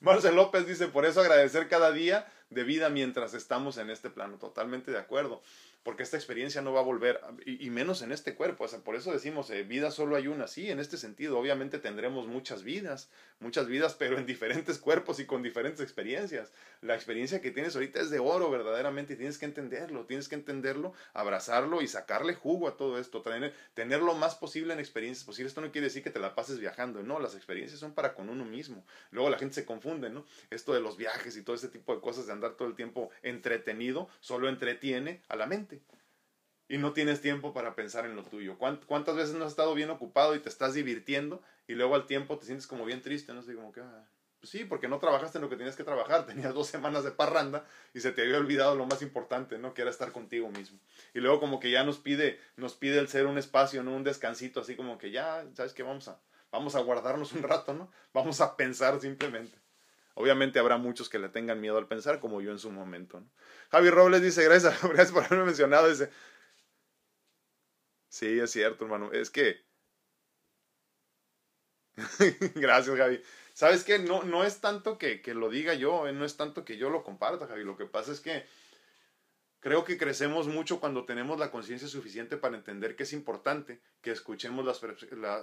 Marcel López dice, por eso agradecer cada día de vida mientras estamos en este plano. Totalmente de acuerdo porque esta experiencia no va a volver, y, menos en este cuerpo. O sea, por eso decimos, eh, vida solo hay una. Sí, en este sentido, obviamente tendremos muchas vidas, muchas vidas, pero en diferentes cuerpos y con diferentes experiencias. La experiencia que tienes ahorita es de oro, verdaderamente, y tienes que entenderlo, tienes que entenderlo, abrazarlo y sacarle jugo a todo esto, tener, tener lo más posible en experiencias posibles. Esto no quiere decir que te la pases viajando, no, las experiencias son para con uno mismo. Luego la gente se confunde, ¿no? Esto de los viajes y todo este tipo de cosas, de andar todo el tiempo entretenido, solo entretiene a la mente y no tienes tiempo para pensar en lo tuyo. ¿Cuántas veces no has estado bien ocupado y te estás divirtiendo y luego al tiempo te sientes como bien triste? No sé, como que, ah, pues sí, porque no trabajaste en lo que tenías que trabajar. Tenías dos semanas de parranda y se te había olvidado lo más importante, ¿no? Que era estar contigo mismo. Y luego como que ya nos pide, nos pide el ser un espacio, ¿no? Un descansito, así como que ya, ¿sabes qué? Vamos a, vamos a guardarnos un rato, ¿no? Vamos a pensar simplemente. Obviamente habrá muchos que le tengan miedo al pensar, como yo en su momento. ¿no? Javi Robles dice, gracias, gracias por haberme mencionado. Dice, Sí, es cierto, hermano. Es que... Gracias, Javi. ¿Sabes qué? No, no es tanto que, que, lo diga yo, eh, no es tanto que yo lo comparta, Javi. Lo que pasa es que creo que crecemos mucho cuando tenemos la conciencia suficiente para entender que es importante que escuchemos las,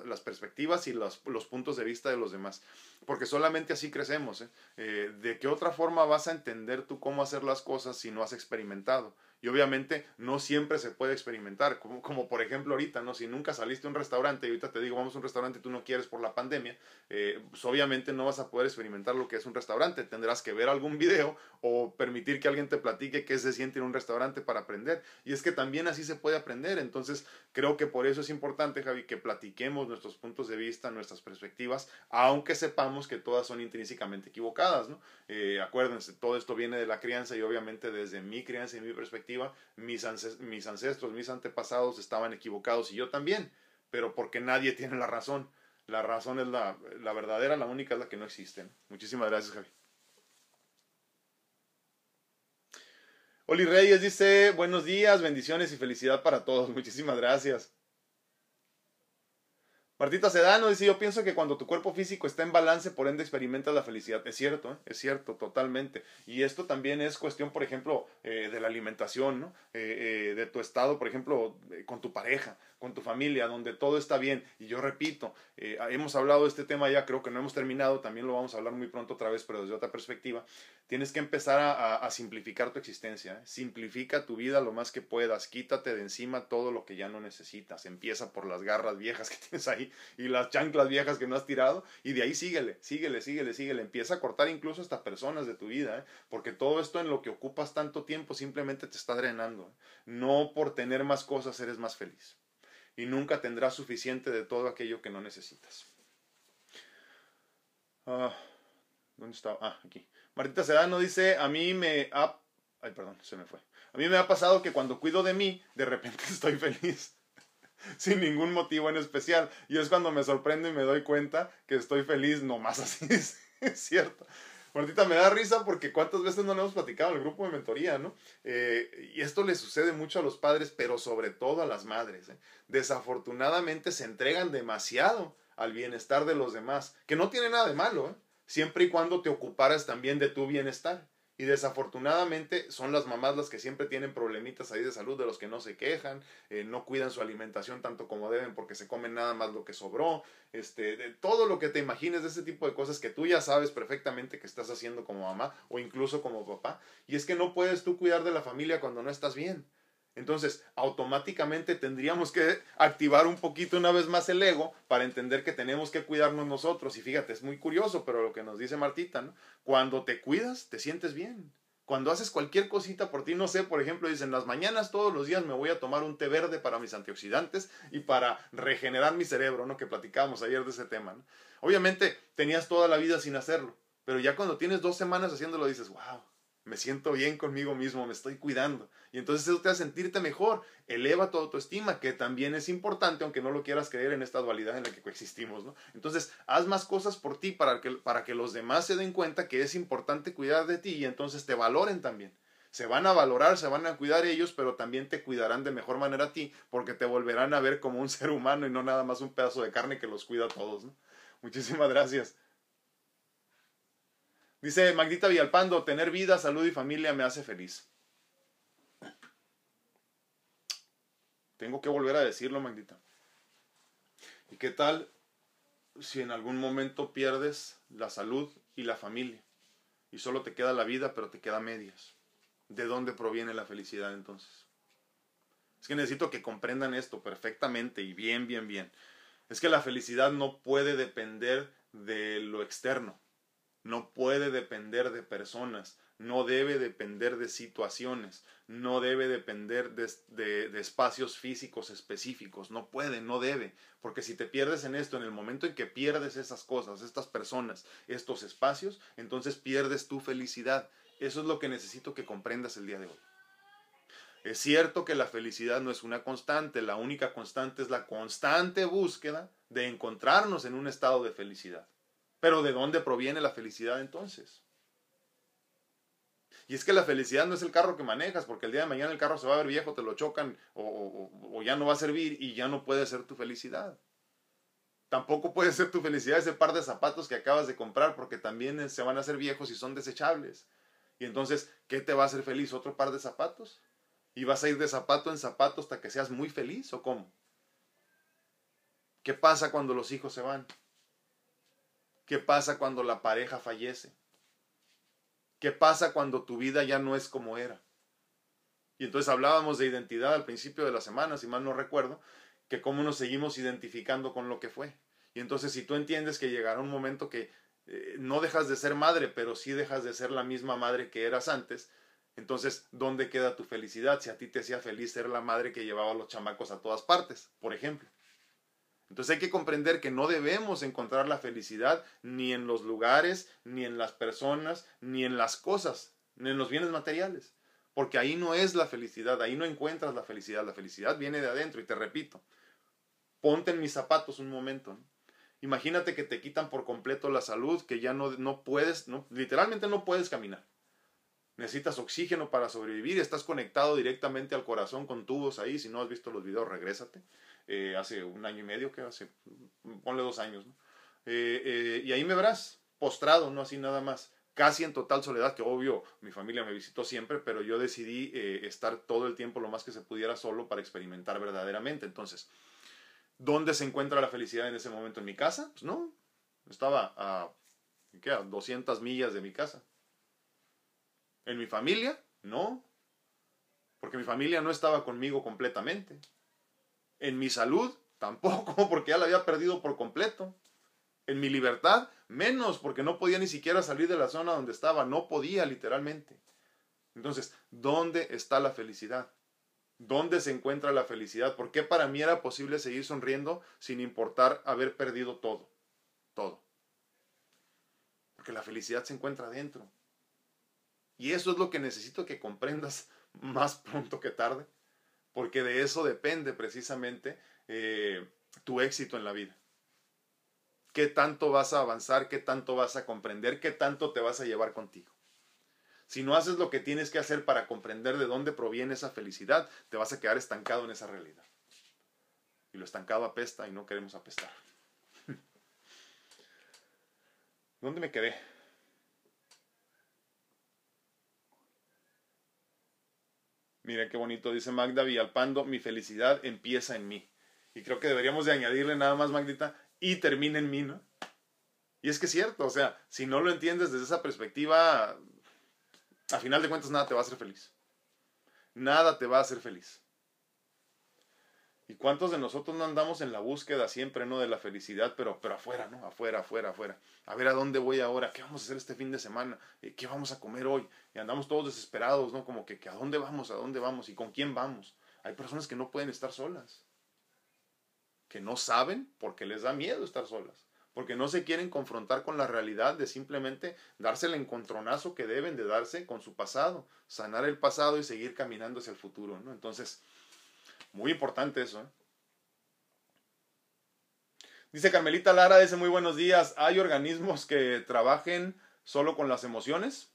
las perspectivas y los, los, puntos de vista de los demás. Porque solamente así crecemos. ¿eh? Eh, ¿De qué otra forma vas a entender tú cómo hacer las cosas si no has experimentado? Y obviamente no siempre se puede experimentar, como, como, por ejemplo ahorita, ¿no? Si nunca saliste a un restaurante y ahorita te digo vamos a un restaurante y tú no quieres por la pandemia, eh, pues obviamente no vas a poder experimentar lo que es un restaurante. Tendrás que ver algún video o permitir que alguien te platique qué se siente en un restaurante para aprender. Y es que también así se puede aprender. Entonces creo que por eso es importante, Javi, que platiquemos nuestros puntos de vista, nuestras perspectivas, aunque sepamos que todas son intrínsecamente equivocadas, ¿no? Eh, acuérdense, todo esto viene de la crianza y obviamente desde mi crianza y mi perspectiva mis, mis ancestros, mis antepasados estaban equivocados y yo también, pero porque nadie tiene la razón. La razón es la, la verdadera, la única es la que no existe. Muchísimas gracias, Javi. Oli Reyes dice, buenos días, bendiciones y felicidad para todos. Muchísimas gracias. Martita Sedano dice, yo pienso que cuando tu cuerpo físico está en balance, por ende experimentas la felicidad. Es cierto, ¿eh? es cierto, totalmente. Y esto también es cuestión, por ejemplo, eh, de la alimentación, ¿no? Eh, de tu estado, por ejemplo, con tu pareja, con tu familia, donde todo está bien. Y yo repito, hemos hablado de este tema ya, creo que no hemos terminado, también lo vamos a hablar muy pronto otra vez, pero desde otra perspectiva, Tienes que empezar a, simplificar tu existencia. ¿eh? Simplifica tu vida lo más que puedas. Quítate de encima todo lo que ya no necesitas. Empieza por las garras viejas que tienes ahí y las chanclas viejas que no has tirado. Y de ahí síguele, síguele, síguele, síguele. Empieza a cortar incluso hasta personas de tu vida. ¿eh? Porque todo esto en lo que ocupas tanto tiempo simplemente te está drenando. ¿eh? No por tener más cosas eres más feliz. Y nunca tendrás suficiente de todo aquello que no necesitas. Ah, ¿Dónde está? Ah, aquí. Martita Sedano dice, a mí me ha... Ay, perdón, se me fue. A mí me ha pasado que cuando cuido de mí, de repente estoy feliz. Sin ningún motivo en especial. Y es cuando me sorprendo y me doy cuenta que estoy feliz, nomás así, es cierto. Martita, me da risa porque cuántas veces no le hemos platicado el grupo de mentoría, ¿no? Eh, y esto le sucede mucho a los padres, pero sobre todo a las madres. ¿eh? Desafortunadamente se entregan demasiado al bienestar de los demás, que no tiene nada de malo, ¿eh? Siempre y cuando te ocuparas también de tu bienestar. Y desafortunadamente son las mamás las que siempre tienen problemitas ahí de salud, de los que no se quejan, eh, no cuidan su alimentación tanto como deben porque se comen nada más lo que sobró, este, de todo lo que te imagines de ese tipo de cosas que tú ya sabes perfectamente que estás haciendo como mamá o incluso como papá. Y es que no puedes tú cuidar de la familia cuando no estás bien. Entonces, automáticamente tendríamos que activar un poquito una vez más el ego para entender que tenemos que cuidarnos nosotros. Y fíjate, es muy curioso, pero lo que nos dice Martita, ¿no? Cuando te cuidas, te sientes bien. Cuando haces cualquier cosita por ti, no sé, por ejemplo, dicen, las mañanas todos los días me voy a tomar un té verde para mis antioxidantes y para regenerar mi cerebro, ¿no? Que platicábamos ayer de ese tema, ¿no? Obviamente tenías toda la vida sin hacerlo, pero ya cuando tienes dos semanas haciéndolo dices, wow, me siento bien conmigo mismo, me estoy cuidando. Y entonces eso te hace sentirte mejor, eleva tu autoestima, que también es importante, aunque no lo quieras creer en esta dualidad en la que coexistimos, ¿no? Entonces, haz más cosas por ti para que, para que los demás se den cuenta que es importante cuidar de ti y entonces te valoren también. Se van a valorar, se van a cuidar ellos, pero también te cuidarán de mejor manera a ti, porque te volverán a ver como un ser humano y no nada más un pedazo de carne que los cuida a todos, ¿no? Muchísimas gracias. Dice Magdita Villalpando, tener vida, salud y familia me hace feliz. Tengo que volver a decirlo, Magdita. ¿Y qué tal si en algún momento pierdes la salud y la familia? Y solo te queda la vida, pero te queda medias. ¿De dónde proviene la felicidad entonces? Es que necesito que comprendan esto perfectamente y bien, bien, bien. Es que la felicidad no puede depender de lo externo no puede depender de personas, no debe depender de situaciones, no debe depender de, espacios físicos específicos, no puede, no debe, porque si te pierdes en esto, en el momento en que pierdes esas cosas, estas personas, estos espacios, entonces pierdes tu felicidad. Eso es lo que necesito que comprendas el día de hoy. Es cierto que la felicidad no es una constante, la única constante es la constante búsqueda de encontrarnos en un estado de felicidad. Pero ¿de dónde proviene la felicidad entonces? Y es que la felicidad no es el carro que manejas, porque el día de mañana el carro se va a ver viejo, te lo chocan o, ya no va a servir y ya no puede ser tu felicidad. Tampoco puede ser tu felicidad ese par de zapatos que acabas de comprar, porque también se van a hacer viejos y son desechables. Y entonces, ¿qué te va a hacer feliz? ¿Otro par de zapatos? ¿Y vas a ir de zapato en zapato hasta que seas muy feliz o cómo? ¿Qué pasa cuando los hijos se van? ¿Qué pasa cuando la pareja fallece? ¿Qué pasa cuando tu vida ya no es como era? Y entonces hablábamos de identidad al principio de la semana, si mal no recuerdo, que cómo nos seguimos identificando con lo que fue. Y entonces si tú entiendes que llegará un momento que eh, no dejas de ser madre, pero sí dejas de ser la misma madre que eras antes, entonces, ¿dónde queda tu felicidad si a ti te hacía feliz ser la madre que llevaba a los chamacos a todas partes, por ejemplo? Entonces hay que comprender que no debemos encontrar la felicidad ni en los lugares, ni en las personas, ni en las cosas, ni en los bienes materiales. Porque ahí no es la felicidad, ahí no encuentras la felicidad. La felicidad viene de adentro y te repito, ponte en mis zapatos un momento. Imagínate que te quitan por completo la salud, que ya no, no puedes, literalmente no puedes caminar. Necesitas oxígeno para sobrevivir, estás conectado directamente al corazón con tubos ahí. Si no has visto los videos, regrésate. Eh, hace un año y medio, que hace, ponle dos años. Eh, eh, y ahí me verás, postrado, no así nada más, casi en total soledad, que obvio mi familia me visitó siempre, pero yo decidí estar todo el tiempo lo más que se pudiera solo para experimentar verdaderamente. Entonces, ¿dónde se encuentra la felicidad en ese momento? ¿En mi casa? Pues no, estaba a, ¿qué? a 200 millas de mi casa. En mi familia, no. Porque mi familia no estaba conmigo completamente. En mi salud, tampoco, porque ya la había perdido por completo. En mi libertad, menos, porque no podía ni siquiera salir de la zona donde estaba. No podía, literalmente. Entonces, ¿dónde está la felicidad? ¿Dónde se encuentra la felicidad? ¿Por qué para mí era posible seguir sonriendo sin importar haber perdido todo? Todo. Porque la felicidad se encuentra dentro. Y eso es lo que necesito que comprendas más pronto que tarde, porque de eso depende precisamente eh, tu éxito en la vida. ¿Qué tanto vas a avanzar? ¿Qué tanto vas a comprender? ¿Qué tanto te vas a llevar contigo? Si no haces lo que tienes que hacer para comprender de dónde proviene esa felicidad, te vas a quedar estancado en esa realidad. Y lo estancado apesta y no queremos apestar. ¿Dónde me quedé? Mira qué bonito, dice Magda Villalpando, mi felicidad empieza en mí. Y creo que deberíamos de añadirle nada más, Magdita, y termina en mí, ¿no? Y es que es cierto, o sea, si no lo entiendes desde esa perspectiva, a final de cuentas nada te va a hacer feliz. Nada te va a hacer feliz. ¿Y cuántos de nosotros no andamos en la búsqueda siempre, no, de la felicidad, pero, pero afuera, ¿no? Afuera, afuera, afuera. A ver a dónde voy ahora, qué vamos a hacer este fin de semana, eh, qué vamos a comer hoy. Y andamos todos desesperados, ¿no? Como que, que a dónde vamos, a dónde vamos y con quién vamos. Hay personas que no pueden estar solas, que no saben porque les da miedo estar solas porque no se quieren confrontar con la realidad de simplemente darse el encontronazo que deben de darse con su pasado, sanar el pasado y seguir caminando hacia el futuro, ¿no? Entonces, muy importante eso, ¿eh? Dice Carmelita Lara, dice muy buenos días, ¿hay organismos que trabajen solo con las emociones?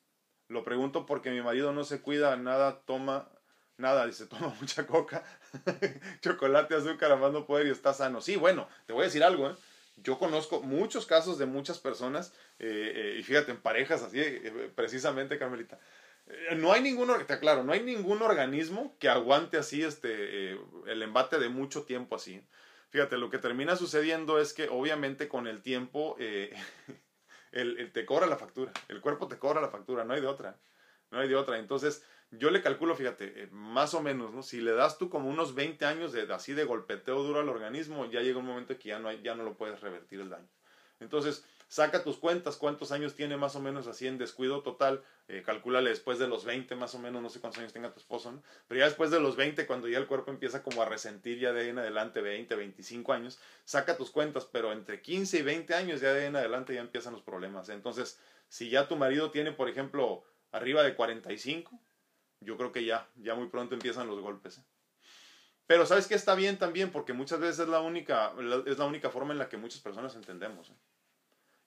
Lo pregunto porque mi marido no se cuida, nada toma, nada, dice, toma mucha coca, chocolate, azúcar, amando poder y está sano. Sí, bueno, te voy a decir algo, ¿eh? yo conozco muchos casos de muchas personas, eh, y fíjate, en parejas así, precisamente, Carmelita, no hay ningún, te aclaro, no hay ningún organismo que aguante así este, el embate de mucho tiempo así. Fíjate, lo que termina sucediendo es que obviamente con el tiempo el, te cobra la factura, el cuerpo te cobra la factura, no hay de otra, no hay de otra. Entonces, yo le calculo, fíjate, eh, más o menos, ¿no? Si le das tú como unos 20 años de, así de golpeteo duro al organismo, ya llega un momento que ya no, ya no lo puedes revertir el daño. Entonces, saca tus cuentas, cuántos años tiene más o menos así en descuido total, eh, calcúlale después de los 20 más o menos, no sé cuántos años tenga tu esposo, ¿no? Pero ya después de los 20, cuando ya el cuerpo empieza como a resentir ya de ahí en adelante 20, 25 años, saca tus cuentas, pero entre 15 y 20 años ya de ahí en adelante ya empiezan los problemas. Entonces, si ya tu marido tiene, por ejemplo, arriba de 45, yo creo que ya, ya muy pronto empiezan los golpes. ¿eh? Pero sabes que está bien también, porque muchas veces es la única, es la única forma en la que muchas personas entendemos. ¿eh?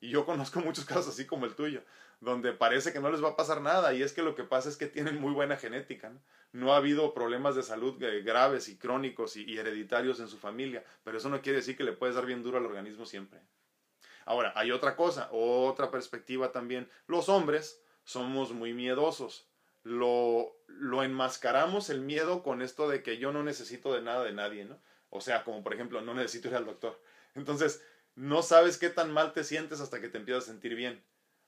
Y yo conozco muchos casos así como el tuyo, donde parece que no les va a pasar nada, y es que lo que pasa es que tienen muy buena genética. No, no ha habido problemas de salud eh, graves y crónicos y, hereditarios en su familia, pero eso no quiere decir que le puedes dar bien duro al organismo siempre. Ahora, hay otra cosa, otra perspectiva también. Los hombres somos muy miedosos lo, lo enmascaramos el miedo con esto de que yo no necesito de nada de nadie, ¿no? O sea, como por ejemplo, no necesito ir al doctor. Entonces, no sabes qué tan mal te sientes hasta que te empiezas a sentir bien.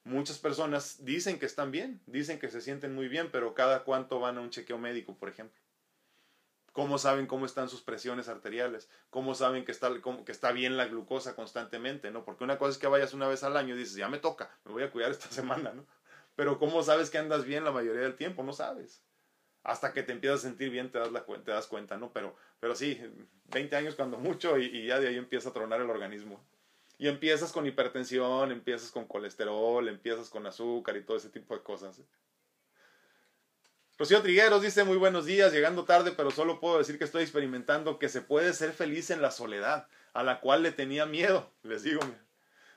Muchas personas dicen que están bien, dicen que se sienten muy bien, pero cada cuánto van a un chequeo médico, por ejemplo. ¿Cómo saben cómo están sus presiones arteriales? ¿Cómo saben que está, bien la glucosa constantemente? ¿no? Porque una cosa es que vayas una vez al año y dices, ya me toca, me voy a cuidar esta semana, ¿no? Pero ¿cómo sabes que andas bien la mayoría del tiempo? No sabes. Hasta que te empiezas a sentir bien te das, la, te das cuenta, ¿no? Pero, pero sí, 20 años cuando mucho y ya de ahí empieza a tronar el organismo. Y empiezas con hipertensión, empiezas con colesterol, empiezas con azúcar y todo ese tipo de cosas. Rocío Trigueros dice muy buenos días, llegando tarde, pero solo puedo decir que estoy experimentando que se puede ser feliz en la soledad, a la cual le tenía miedo. Les digo,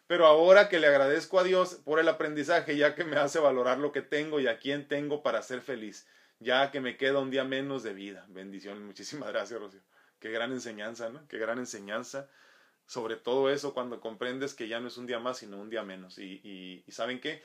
pero ahora que le agradezco a Dios por el aprendizaje, ya que me hace valorar lo que tengo y a quién tengo para ser feliz, ya que me queda un día menos de vida. Bendiciones, muchísimas gracias, Rocío. Qué gran enseñanza, ¿no? Qué gran enseñanza. Sobre todo eso cuando comprendes que ya no es un día más, sino un día menos. Y, y, y saben qué,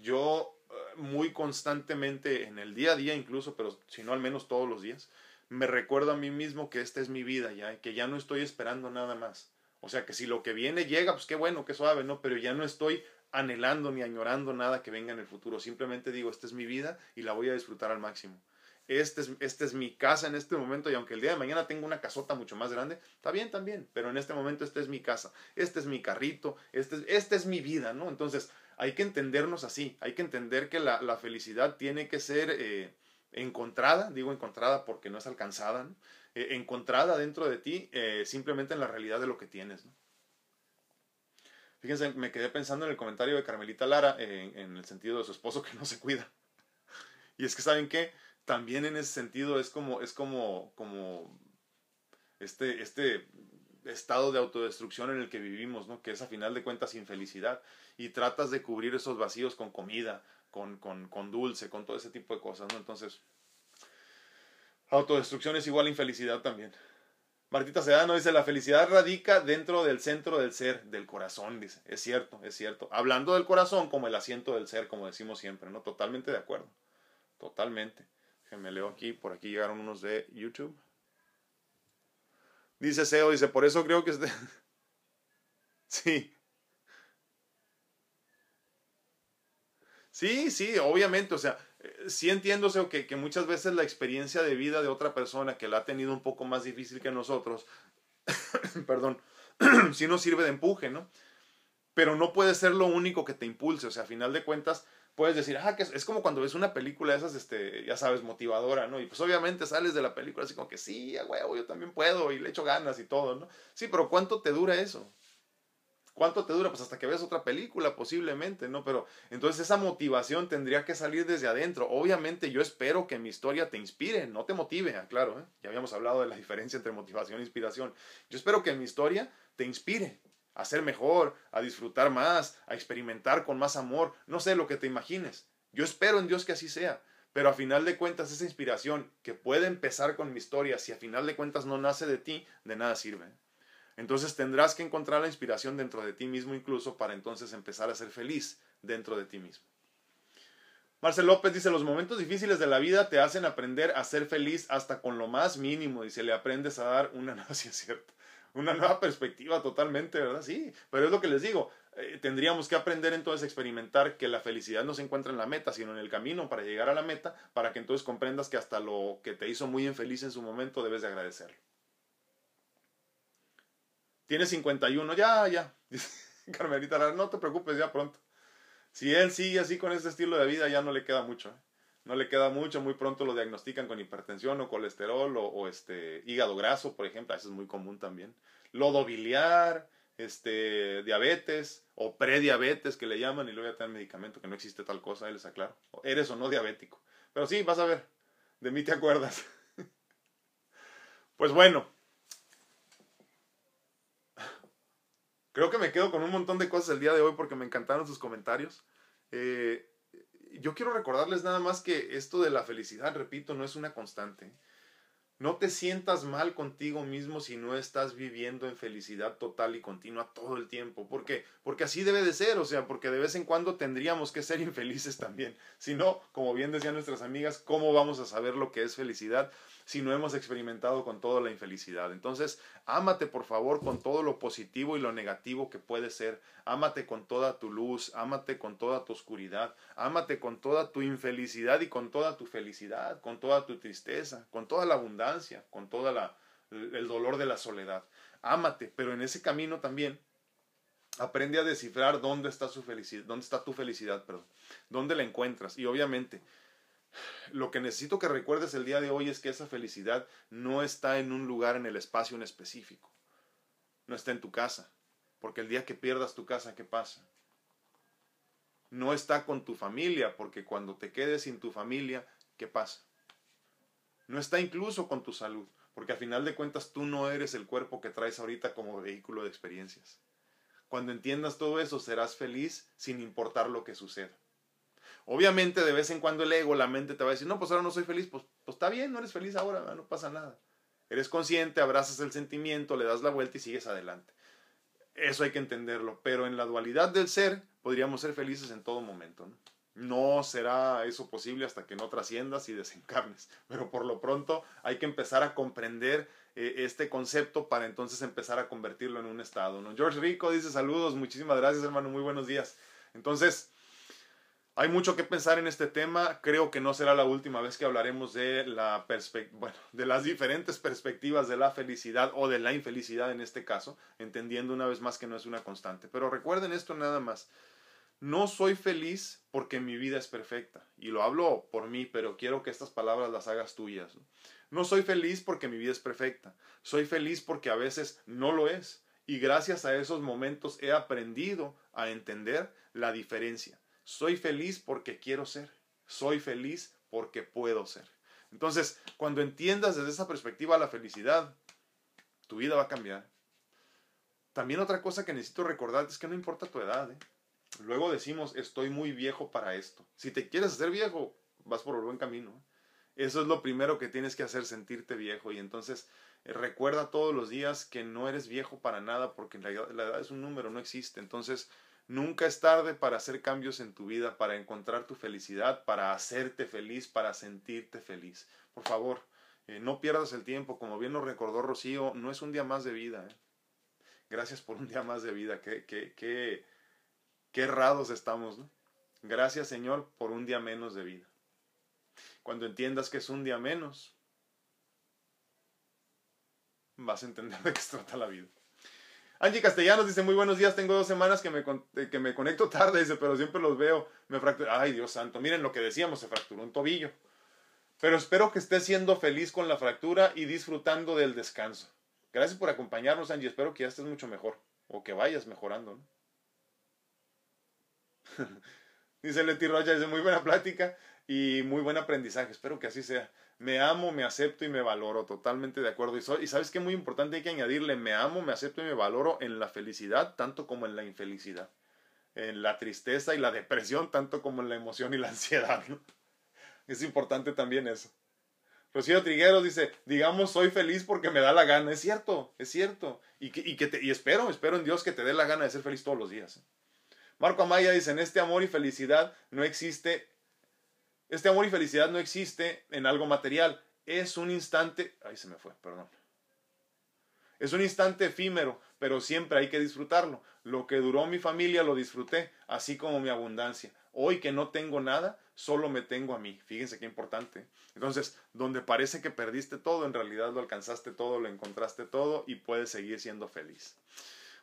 yo eh, muy constantemente en el día a día incluso, pero si no al menos todos los días, me recuerdo a mí mismo que esta es mi vida ya, que ya no estoy esperando nada más o sea que si lo que viene llega, pues qué bueno, qué suave, ¿no? Pero ya no estoy anhelando ni añorando nada que venga en el futuro. Simplemente digo, esta es mi vida y la voy a disfrutar al máximo. Esta es, este es mi casa en este momento y aunque el día de mañana tengo una casota mucho más grande, está bien también, pero en este momento esta es mi casa, este es mi carrito, este es, esta es mi vida, ¿no? Entonces hay que entendernos así, hay que entender que la, felicidad tiene que ser eh, encontrada, digo encontrada porque no es alcanzada, eh, encontrada dentro de ti eh, simplemente en la realidad de lo que tienes. ¿no? Fíjense, me quedé pensando en el comentario de Carmelita Lara en el sentido de su esposo que no se cuida. Y es que, ¿saben qué? También en ese sentido es como, es como, como este, este estado de autodestrucción en el que vivimos, ¿no? Que es a final de cuentas infelicidad. Y tratas de cubrir esos vacíos con comida, con, con, con dulce, con todo ese tipo de cosas, ¿no? Entonces, autodestrucción es igual a infelicidad también. Martita Sedano dice, la felicidad radica dentro del centro del ser, del corazón, dice. Es cierto, es cierto. Hablando del corazón como el asiento del ser, como decimos siempre, ¿no? Totalmente de acuerdo. Totalmente. Me leo aquí, por aquí llegaron unos de YouTube. Dice Seo, dice, por eso creo que es de... sí. Sí, sí, obviamente, o sea, sí entiendo que, que muchas veces la experiencia de vida de otra persona que la ha tenido un poco más difícil que nosotros, perdón, sí nos sirve de empuje, ¿no? Pero no puede ser lo único que te impulse, o sea, a final de cuentas puedes decir, ah, que es, como cuando ves una película de esas, este, ya sabes, motivadora, ¿no? Y pues obviamente sales de la película así como que sí, a huevo, yo también puedo y le echo ganas y todo, ¿no? Sí, pero ¿cuánto te dura eso? ¿Cuánto te dura? Pues hasta que veas otra película posiblemente, ¿no? Pero entonces esa motivación tendría que salir desde adentro. Obviamente yo espero que mi historia te inspire, no te motive, claro, ¿eh? ya habíamos hablado de la diferencia entre motivación e inspiración. Yo espero que mi historia te inspire a ser mejor, a disfrutar más, a experimentar con más amor, no sé lo que te imagines. Yo espero en Dios que así sea. Pero a final de cuentas, esa inspiración que puede empezar con mi historia, si a final de cuentas no nace de ti, de nada sirve. Entonces tendrás que encontrar la inspiración dentro de ti mismo incluso para entonces empezar a ser feliz dentro de ti mismo. Marcel López dice, los momentos difíciles de la vida te hacen aprender a ser feliz hasta con lo más mínimo. Dice, le aprendes a dar una, no, cierto, una nueva perspectiva totalmente, ¿verdad? Sí, pero es lo que les digo. Eh, tendríamos que aprender entonces a experimentar que la felicidad no se encuentra en la meta, sino en el camino para llegar a la meta, para que entonces comprendas que hasta lo que te hizo muy infeliz en su momento debes de agradecerlo. Tiene 51, ya, ya. Carmelita, no te preocupes, ya pronto. Si él sigue así con este estilo de vida, ya no le queda mucho. ¿eh? No le queda mucho, muy pronto lo diagnostican con hipertensión o colesterol o, este hígado graso, por ejemplo, eso es muy común también. Lodo biliar, este, diabetes o prediabetes que le llaman y luego ya te medicamento que no existe tal cosa, ahí les aclaro. Eres o no diabético. Pero sí, vas a ver, de mí te acuerdas. pues bueno, Creo que me quedo con un montón de cosas el día de hoy porque me encantaron sus comentarios. Eh, yo quiero recordarles nada más que esto de la felicidad, repito, no es una constante. No te sientas mal contigo mismo si no estás viviendo en felicidad total y continua todo el tiempo. ¿Por qué? Porque así debe de ser, o sea, porque de vez en cuando tendríamos que ser infelices también. Si no, como bien decían nuestras amigas, ¿cómo vamos a saber lo que es felicidad? Si no hemos experimentado con toda la infelicidad. Entonces, ámate por favor con todo lo positivo y lo negativo que puede ser. Ámate con toda tu luz, ámate con toda tu oscuridad, ámate con toda tu infelicidad y con toda tu felicidad, con toda tu tristeza, con toda la abundancia, con todo el dolor de la soledad. Ámate, pero en ese camino también aprende a descifrar dónde está su felicidad, dónde está tu felicidad, perdón, dónde la encuentras. Y obviamente, lo que necesito que recuerdes el día de hoy es que esa felicidad no está en un lugar en el espacio en específico. No está en tu casa. Porque el día que pierdas tu casa, ¿qué pasa? No está con tu familia, porque cuando te quedes sin tu familia, ¿qué pasa? No está incluso con tu salud, porque a final de cuentas tú no eres el cuerpo que traes ahorita como vehículo de experiencias. Cuando entiendas todo eso, serás feliz sin importar lo que suceda. Obviamente de vez en cuando el ego, la mente te va a decir, no, pues ahora no soy feliz, pues, pues está bien, no eres feliz ahora, no pasa nada. Eres consciente, abrazas el sentimiento, le das la vuelta y sigues adelante. Eso hay que entenderlo, pero en la dualidad del ser podríamos ser felices en todo momento. ¿no? No será eso posible hasta que no trasciendas y desencarnes, pero por lo pronto hay que empezar a comprender eh, este concepto para entonces empezar a convertirlo en un estado. ¿no? George Rico dice saludos, muchísimas gracias hermano, muy buenos días. Entonces, hay mucho que pensar en este tema. Creo que no será la última vez que hablaremos de, la bueno, de las diferentes perspectivas de la felicidad o de la infelicidad en este caso, entendiendo una vez más que no es una constante. Pero recuerden esto nada más. No soy feliz porque mi vida es perfecta. Y lo hablo por mí, pero quiero que estas palabras las hagas tuyas. No soy feliz porque mi vida es perfecta. Soy feliz porque a veces no lo es. Y gracias a esos momentos he aprendido a entender la diferencia soy feliz porque quiero ser. Soy feliz porque puedo ser. Entonces, cuando entiendas desde esa perspectiva la felicidad, tu vida va a cambiar. También otra cosa que necesito recordar es que no importa tu edad. ¿eh? Luego decimos, estoy muy viejo para esto. Si te quieres hacer viejo, vas por el buen camino. ¿eh? Eso es lo primero que tienes que hacer, sentirte viejo. Y entonces eh, recuerda todos los días que no eres viejo para nada porque la edad es un número, no existe. Entonces, Nunca es tarde para hacer cambios en tu vida, para encontrar tu felicidad, para hacerte feliz, para sentirte feliz. Por favor, eh, no pierdas el tiempo. Como bien nos recordó Rocío, no es un día más de vida. ¿eh? Gracias por un día más de vida. Qué, qué, qué, qué errados estamos. ¿no? Gracias Señor por un día menos de vida. Cuando entiendas que es un día menos, vas a entender de qué se trata la vida. Angie Castellanos dice, muy buenos días, tengo dos semanas que me, eh, que me conecto tarde, dice, pero siempre los veo, me fracturé. Ay, Dios santo, miren lo que decíamos, se fracturó un tobillo. Pero espero que estés siendo feliz con la fractura y disfrutando del descanso. Gracias por acompañarnos, Angie, espero que ya estés mucho mejor, o que vayas mejorando. ¿no? dice Leti Rocha, dice, muy buena plática y muy buen aprendizaje, espero que así sea me amo, me acepto y me valoro, totalmente de acuerdo. Y, y sabes que muy importante hay que añadirle, me amo, me acepto y me valoro en la felicidad, tanto como en la infelicidad, en la tristeza y la depresión, tanto como en la emoción y la ansiedad. Es importante también eso. Rocío Trigueros dice, digamos, soy feliz porque me da la gana. Es cierto, es cierto. Y, que, y, que y espero, espero en Dios que te dé la gana de ser feliz todos los días. Marco Amaya dice, en este amor y felicidad no existe este amor y felicidad no existe en algo material. Es un instante... Ahí se me fue, perdón. Es un instante efímero, pero siempre hay que disfrutarlo. Lo que duró mi familia lo disfruté, así como mi abundancia. Hoy que no tengo nada, solo me tengo a mí. Fíjense qué importante. Entonces, donde parece que perdiste todo, en realidad lo alcanzaste todo, lo encontraste todo y puedes seguir siendo feliz.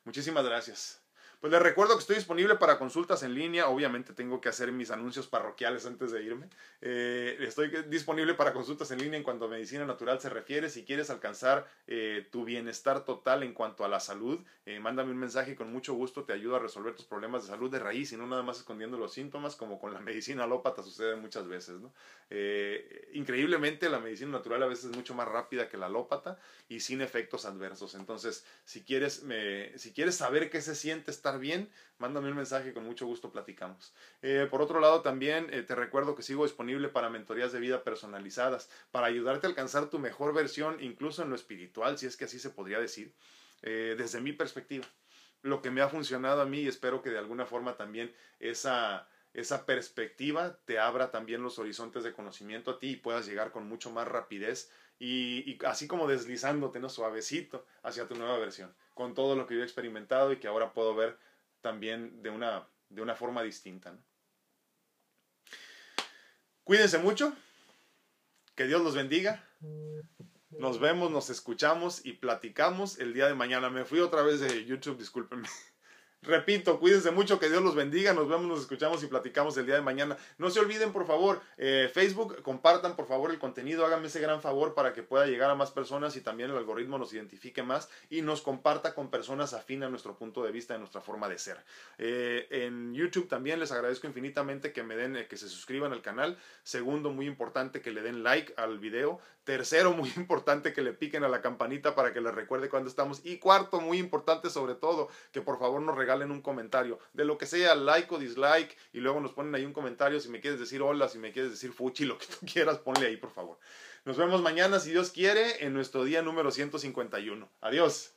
Muchísimas gracias. Pues les recuerdo que estoy disponible para consultas en línea. Obviamente tengo que hacer mis anuncios parroquiales antes de irme. Eh, estoy disponible para consultas en línea en cuanto a medicina natural se refiere. Si quieres alcanzar eh, tu bienestar total en cuanto a la salud, eh, mándame un mensaje y con mucho gusto te ayudo a resolver tus problemas de salud de raíz y no nada más escondiendo los síntomas como con la medicina alópata sucede muchas veces. increíblemente la medicina natural a veces es mucho más rápida que la alópata y sin efectos adversos. Entonces, si quieres, me, si quieres saber qué se siente estar bien, mándame un mensaje, con mucho gusto platicamos. Eh, por otro lado, también eh, te recuerdo que sigo disponible para mentorías de vida personalizadas, para ayudarte a alcanzar tu mejor versión, incluso en lo espiritual, si es que así se podría decir, eh, desde mi perspectiva. Lo que me ha funcionado a mí y espero que de alguna forma también esa, esa perspectiva te abra también los horizontes de conocimiento a ti y puedas llegar con mucho más rapidez y, así como deslizándote ¿no? suavecito hacia tu nueva versión, con todo lo que yo he experimentado y que ahora puedo ver también de una, de una forma distinta. Cuídense mucho, que Dios los bendiga. Nos vemos, nos escuchamos y platicamos el día de mañana. Me fui otra vez de YouTube, discúlpenme. Repito, cuídense mucho, que Dios los bendiga. Nos vemos, nos escuchamos y platicamos el día de mañana. No se olviden, por favor, eh, Facebook, compartan por favor el contenido, háganme ese gran favor para que pueda llegar a más personas y también el algoritmo nos identifique más y nos comparta con personas afín a nuestro punto de vista, a nuestra forma de ser. Eh, en YouTube también les agradezco infinitamente que me den, eh, que se suscriban al canal. Segundo, muy importante que le den like al video. Tercero, muy importante que le piquen a la campanita para que les recuerde cuando estamos. Y cuarto, muy importante sobre todo, que por favor nos regalen un comentario de lo que sea, like o dislike, y luego nos ponen ahí un comentario si me quieres decir hola, si me quieres decir fuchi, lo que tú quieras, ponle ahí por favor. Nos vemos mañana, si Dios quiere, en nuestro día número 151. Adiós.